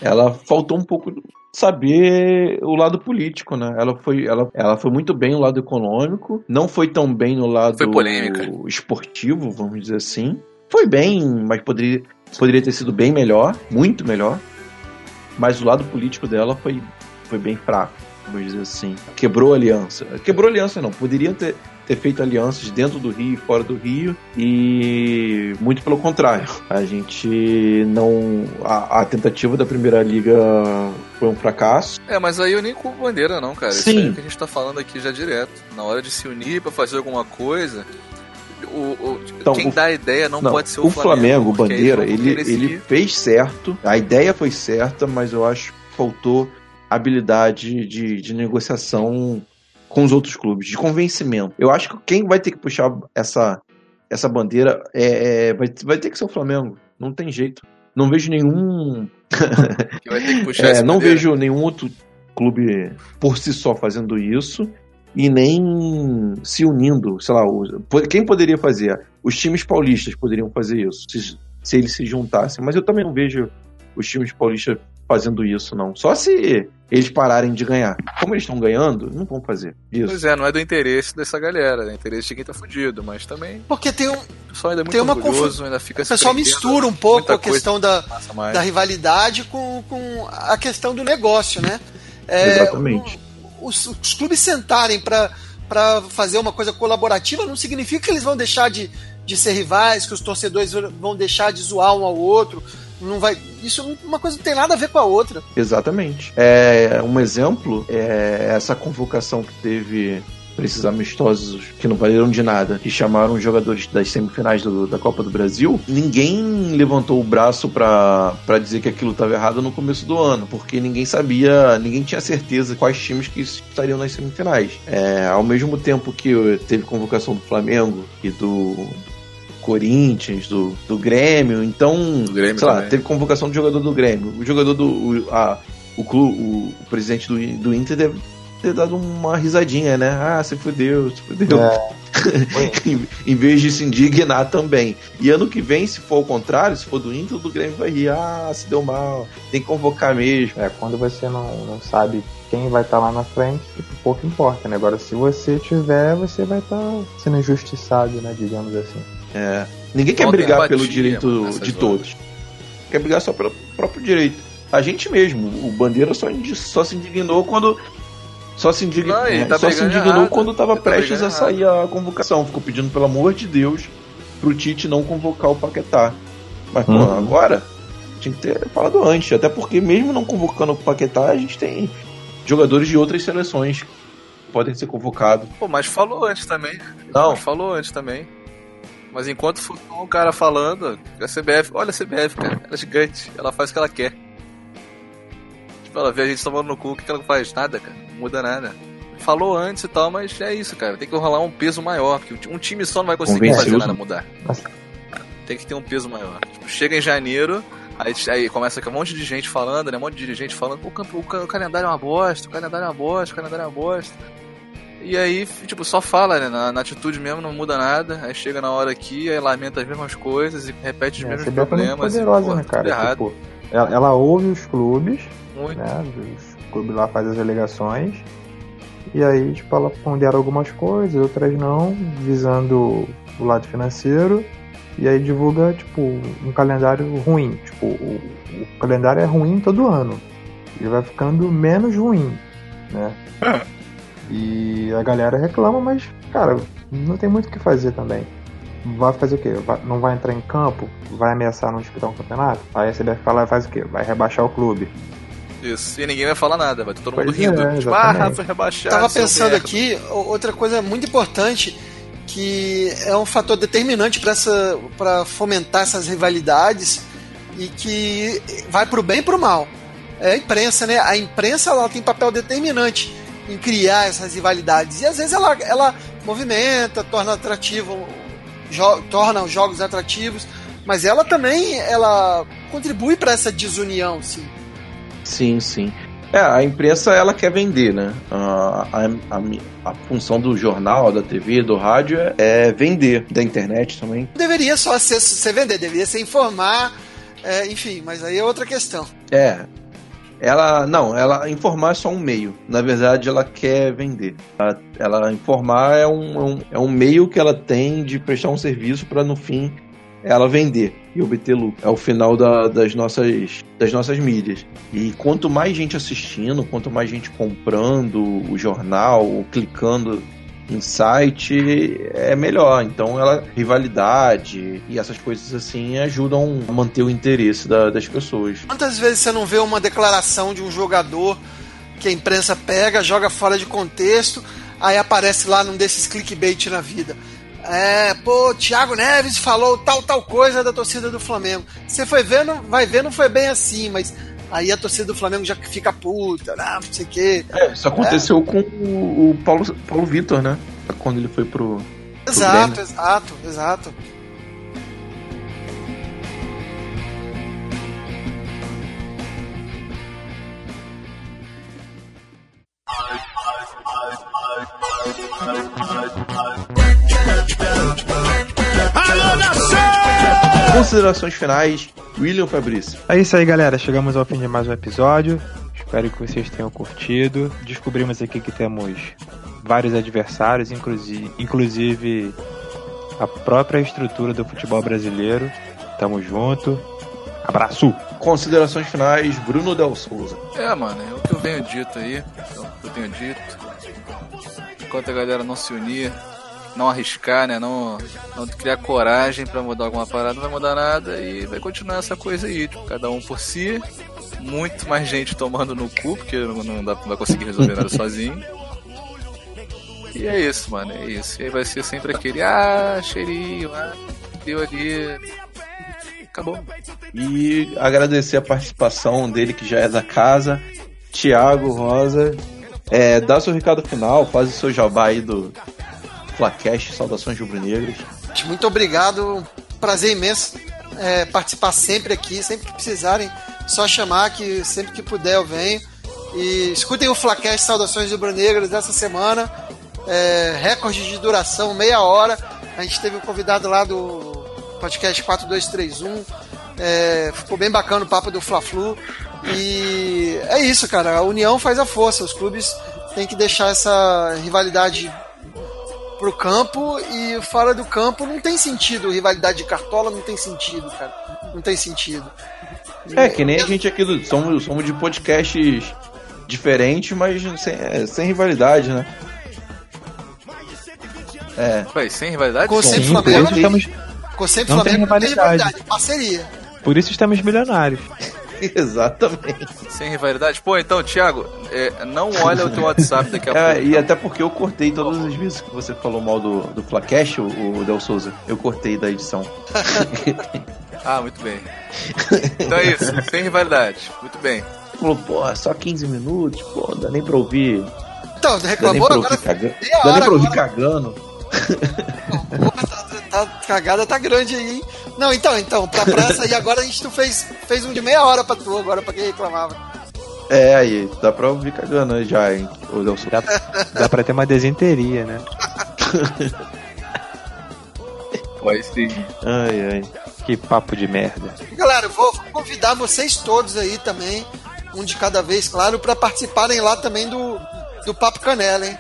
ela faltou um pouco saber o lado político, né? Ela foi, ela, ela foi muito bem no lado econômico, não foi tão bem no lado esportivo, vamos dizer assim. Foi bem, mas poderia, poderia ter sido bem melhor, muito melhor. Mas o lado político dela foi, foi bem fraco, vamos dizer assim. Quebrou a aliança. Quebrou a aliança não, poderia ter, ter feito alianças dentro do Rio e fora do Rio e muito pelo contrário. A gente não. A, a tentativa da Primeira Liga foi um fracasso. É, mas aí eu nem culpo bandeira, não, cara. Isso Sim. aí é o que a gente tá falando aqui já direto. Na hora de se unir pra fazer alguma coisa, o, o- Então, quem o- dá a ideia não, pode ser o, o Flamengo, o aí Bandeira, ele, ele fez certo, a ideia foi certa, mas eu acho que faltou habilidade de, de negociação com os outros clubes, de convencimento. Eu acho que quem vai ter que puxar essa, essa bandeira é, é- vai, vai ter que ser o Flamengo. Não tem jeito. Não vejo nenhum. [laughs] É, não bandeira. vejo nenhum outro clube por si só fazendo isso e nem se unindo. Sei lá, quem poderia fazer? Os times paulistas poderiam fazer isso, se, se eles se juntassem. Mas eu também não vejo os times paulistas fazendo isso, não. Só se eles pararem de ganhar. Como eles estão ganhando, não vão fazer isso. Pois é, não é do interesse dessa galera, é do interesse de quem tá fudido, mas também Porque tem um, o pessoal ainda é muito Tem uma orgulhoso, confu- ainda fica o pessoal mistura um pouco a questão da, da rivalidade com, com a questão do negócio, né? É, Exatamente. os, os clubes sentarem para fazer uma coisa colaborativa não significa que eles vão deixar de, de ser rivais, que os torcedores vão deixar de zoar um ao outro. Não vai, isso uma coisa não tem nada a ver com a outra. Exatamente. É, um exemplo é essa convocação que teve para esses amistosos que não valeram de nada, que chamaram os jogadores das semifinais do- da Copa do Brasil. Ninguém levantou o braço para dizer que aquilo estava errado no começo do ano, porque ninguém sabia, ninguém tinha certeza quais times que estariam nas semifinais. É, ao mesmo tempo que teve convocação do Flamengo e do Corinthians, do, do Grêmio, então, Grêmio sei lá, também. teve convocação do jogador do Grêmio. O jogador do. O, a, o, clu, o, o presidente do, do Inter deve ter dado uma risadinha, né? Ah, se fudeu, se fudeu. É. [laughs] em, em vez de se indignar também. E ano que vem, se for o contrário, se for do Inter, do Grêmio vai rir. Ah, se deu mal, tem que convocar mesmo. É, quando você não, não sabe quem vai estar lá na frente, tipo, pouco importa, né? Agora, se você tiver, você vai estar sendo injustiçado, né? Digamos assim. É. Ninguém quer brigar empatia, pelo direito mano, nessas de todos. Quer brigar só pelo próprio direito. A gente mesmo, o Bandeira só, indi- só se indignou quando. Só se, indign... Não, é, tá só se indignou errado. quando tava Ele tá prestes a brigando sair a convocação. Ficou pedindo, pelo amor de Deus, pro Tite não convocar o Paquetá. Mas, pô, Uhum. agora tinha que ter falado antes. Até porque, mesmo não convocando o Paquetá, a gente tem jogadores de outras seleções que podem ser convocados. Pô, mas falou antes também. Não. Mas falou antes também. Mas enquanto for um cara falando, a CBF, olha a CBF, cara, ela é gigante, ela faz o que ela quer. Tipo, ela vê a gente tomando no cu, o que ela faz? Nada, cara, não muda nada. Falou antes e tal, mas é isso, cara, tem que rolar um peso maior, porque um time só não vai conseguir fazer nada mudar. Nossa. Tem que ter um peso maior. Tipo, chega em janeiro, aí, aí começa com um monte de gente falando, né? Um monte de dirigente falando, "Pô, o, campo- o ca- o calendário é uma bosta, o calendário é uma bosta, o calendário é uma bosta. E aí, tipo, só fala, né? Na, na atitude mesmo não muda nada. Aí chega na hora aqui, aí lamenta as mesmas coisas e repete os É, mesmos é problemas. poderosa, e, pô, né, tudo cara? errado. Tipo, ela, ela ouve os clubes, Muito. né? Os clubes lá fazem as alegações. E aí, tipo, ela pondera algumas coisas, outras não, visando o lado financeiro. E aí divulga, tipo, um calendário ruim. Tipo, o, o calendário é ruim todo ano. Ele vai ficando menos ruim, né? [clears throat] E a galera reclama, mas, cara, não tem muito o que fazer também. Vai fazer o quê? Vai- não vai entrar em campo? Vai ameaçar não disputar um campeonato? Aí a CBF fala, faz o quê? Vai rebaixar o clube. Isso. E ninguém vai falar nada, vai ter todo mundo Pois rindo. é, tipo, ah, foi rebaixado. Tava seu pensando aqui, outra coisa muito importante que é um fator determinante para essa para fomentar essas rivalidades e que vai pro bem e pro mal. É a imprensa, né? A imprensa ela tem papel determinante em criar essas rivalidades e às vezes ela, ela movimenta, torna atrativo, torna os jogos atrativos, mas ela também ela contribui para essa desunião, sim. Sim, sim. É, a imprensa ela quer vender, né? A, a, a, a função do jornal, da TV, do rádio é, é vender, da internet também. Não deveria só ser, ser vender, deveria ser informar, é, enfim, mas aí é outra questão. É. Ela. Não, ela informar é só um meio. Na verdade, ela quer vender. Ela, ela informar é um, é um, é um meio que ela tem de prestar um serviço para no fim ela vender e obter lucro. É o final da- das, nossas, das nossas mídias. E quanto mais gente assistindo, quanto mais gente comprando o jornal, ou clicando site, é melhor. Então, ela rivalidade e essas coisas assim ajudam a manter o interesse da- das pessoas. Quantas vezes você não vê uma declaração de um jogador que a imprensa pega, joga fora de contexto, aí aparece lá num desses clickbait na vida. É, pô, Thiago Neves falou tal, tal coisa da torcida do Flamengo. Você foi ver, não, vai ver, não foi bem assim, mas aí a torcida do Flamengo já fica puta, ah, não sei o quê. É, isso aconteceu com o, o Paulo, Paulo Vitor, né? Quando ele foi pro. pro Exato, Grêmio. exato, exato. Considerações finais, William Fabrício. É isso aí, galera. Chegamos ao fim de mais um episódio. Espero que vocês tenham curtido. Descobrimos aqui que temos vários adversários, inclusive, inclusive a própria estrutura do futebol brasileiro. Tamo junto. Abraço! Considerações finais, Bruno Del Souza. É, mano, é o que eu venho dito aí, é o que eu tenho dito. Enquanto a galera não se unir, não arriscar, né, não, não criar coragem pra mudar alguma parada, não vai mudar nada e vai continuar essa coisa aí, tipo, cada um por si, muito mais gente tomando no cu, porque não, não, dá, não vai conseguir resolver nada [laughs] sozinho. E é isso, mano, é isso. E aí vai ser sempre aquele, ah, cheirinho, ah, deu ali. Acabou. E agradecer a participação dele, que já é da casa, Thiago Rosa. É, dá seu recado final, faz o seu jabá aí do Flacast, saudações rubro-negras. Muito obrigado, prazer imenso é, participar sempre aqui, sempre que precisarem, só chamar que sempre que puder eu venho. E escutem o Flacast Saudações Rubro-Negras dessa semana. é, recorde de duração, meia hora. A gente teve um convidado lá do podcast 4231. É, ficou bem bacana o papo do Fla-Flu. E é isso, cara. A união faz a força. Os clubes têm que deixar essa rivalidade pro campo e fora do campo não tem sentido. Rivalidade de cartola não tem sentido, cara. Não tem sentido. É, que nem a gente aqui do, somos, somos de podcasts diferentes, mas sem, é, sem rivalidade, né? É. Ué, sem rivalidade? Com sempre Sim, Flamengo, por isso estamos, com sempre não tem Flamengo tem rivalidade. rivalidade, parceria. por isso estamos milionários. [laughs] Exatamente. Sem rivalidade? Pô, então, Thiago, é, não olha o teu WhatsApp daqui a [laughs] É, pouco. e até porque eu cortei todas as vezes que você falou mal do, do Flacash, o, o Del Souza. Eu cortei da edição. [laughs] Ah, muito bem. Então é isso, sem rivalidade. Muito bem. Falou, pô, só 15 minutos, pô, não dá nem pra ouvir. Então, Dá nem reclamou pra agora. ouvir cagando. Dá nem pra ouvir agora. cagando. Porra, tá, cagada tá grande aí, hein? Não, então, então, pra, pra essa aí agora a gente não fez, fez um de meia hora pra tu agora, pra quem reclamava. É, aí, dá pra ouvir cagando já, hein. Dá, dá pra ter uma desenteria, né? Pode sim. Ai, ai. Que papo de merda. Galera, eu vou convidar vocês todos aí também, um de cada vez, claro, pra participarem lá também do, do Papo Canela, hein?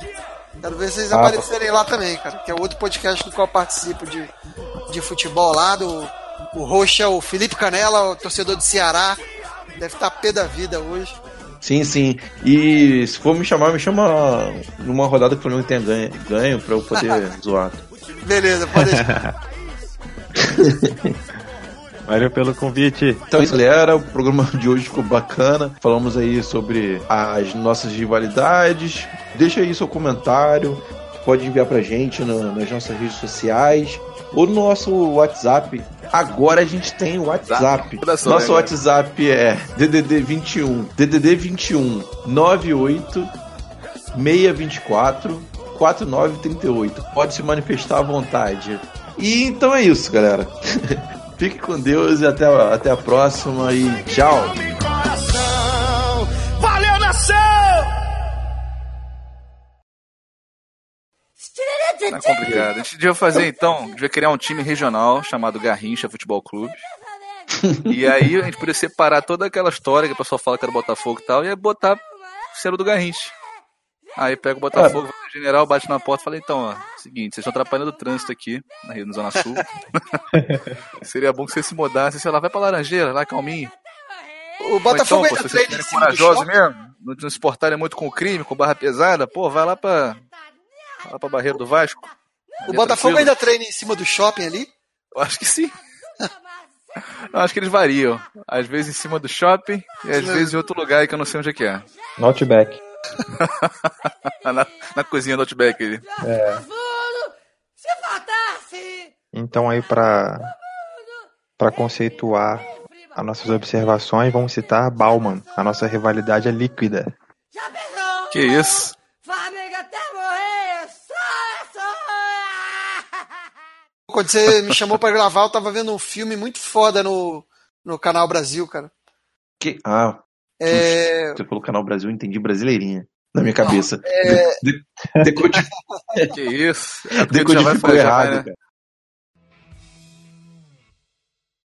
Quero ver vocês Ah, aparecerem lá também, cara, que é outro podcast do qual eu participo de, de futebol lá, do o host é o Felipe Canela, o torcedor do Ceará, deve estar pé da vida hoje. Sim, sim. E se for me chamar, me chama numa rodada que o Flamengo tenha ganho, ganho pra eu poder [laughs] zoar. Beleza, pode deixar. [laughs] Valeu pelo convite. Então isso, galera. O programa de hoje ficou bacana. Falamos aí sobre as nossas rivalidades. Deixa aí seu comentário. Pode enviar pra gente no- nas nossas redes sociais ou no nosso WhatsApp. Agora a gente tem o WhatsApp. Nosso né, WhatsApp é DDD 21 DDD 21 98 624 4938. Pode se manifestar à vontade. E então é isso, galera. [laughs] Fique com Deus e até, a- até a próxima e tchau. Valeu, nação! Tá complicado. A gente devia fazer então, devia criar um time regional chamado Garrincha Futebol Clube. E aí a gente podia separar toda aquela história que o pessoal fala que era Botafogo e tal, e botar o selo do Garrincha. Aí pega o Botafogo, vai no general, bate na porta e fala, então, ó, seguinte, vocês estão atrapalhando o trânsito aqui, na Rio, na Zona Sul. [laughs] Seria bom que vocês se mudassem, sei lá, vai pra Laranjeira, lá calminho. O Botafogo Ou então, ainda pô, se treina vocês corajosos mesmo, não, não se portarem muito com crime, com barra pesada, pô, vai lá pra. vai lá pra Barreiro do Vasco. O é Botafogo tranquilo. ainda treina em cima do shopping ali? Eu acho que sim. Eu acho que eles variam. Às vezes em cima do shopping e às vezes em outro lugar que eu não sei onde é que é. Notback. [laughs] na, na cozinha do Outback ali. É. Se faltasse! Então aí pra para conceituar as nossas observações, vamos citar Bauman. A nossa rivalidade é líquida. Que isso? Flamengo até morrer! Só, só! Quando você me chamou pra gravar, eu tava vendo um filme muito foda no, no Canal Brasil, cara. Que... Ah, É, você falou Canal Brasil, eu entendi brasileirinha. Na minha cabeça. é- De- de- [laughs] Que isso? É decodificou errado, vai, né? cara.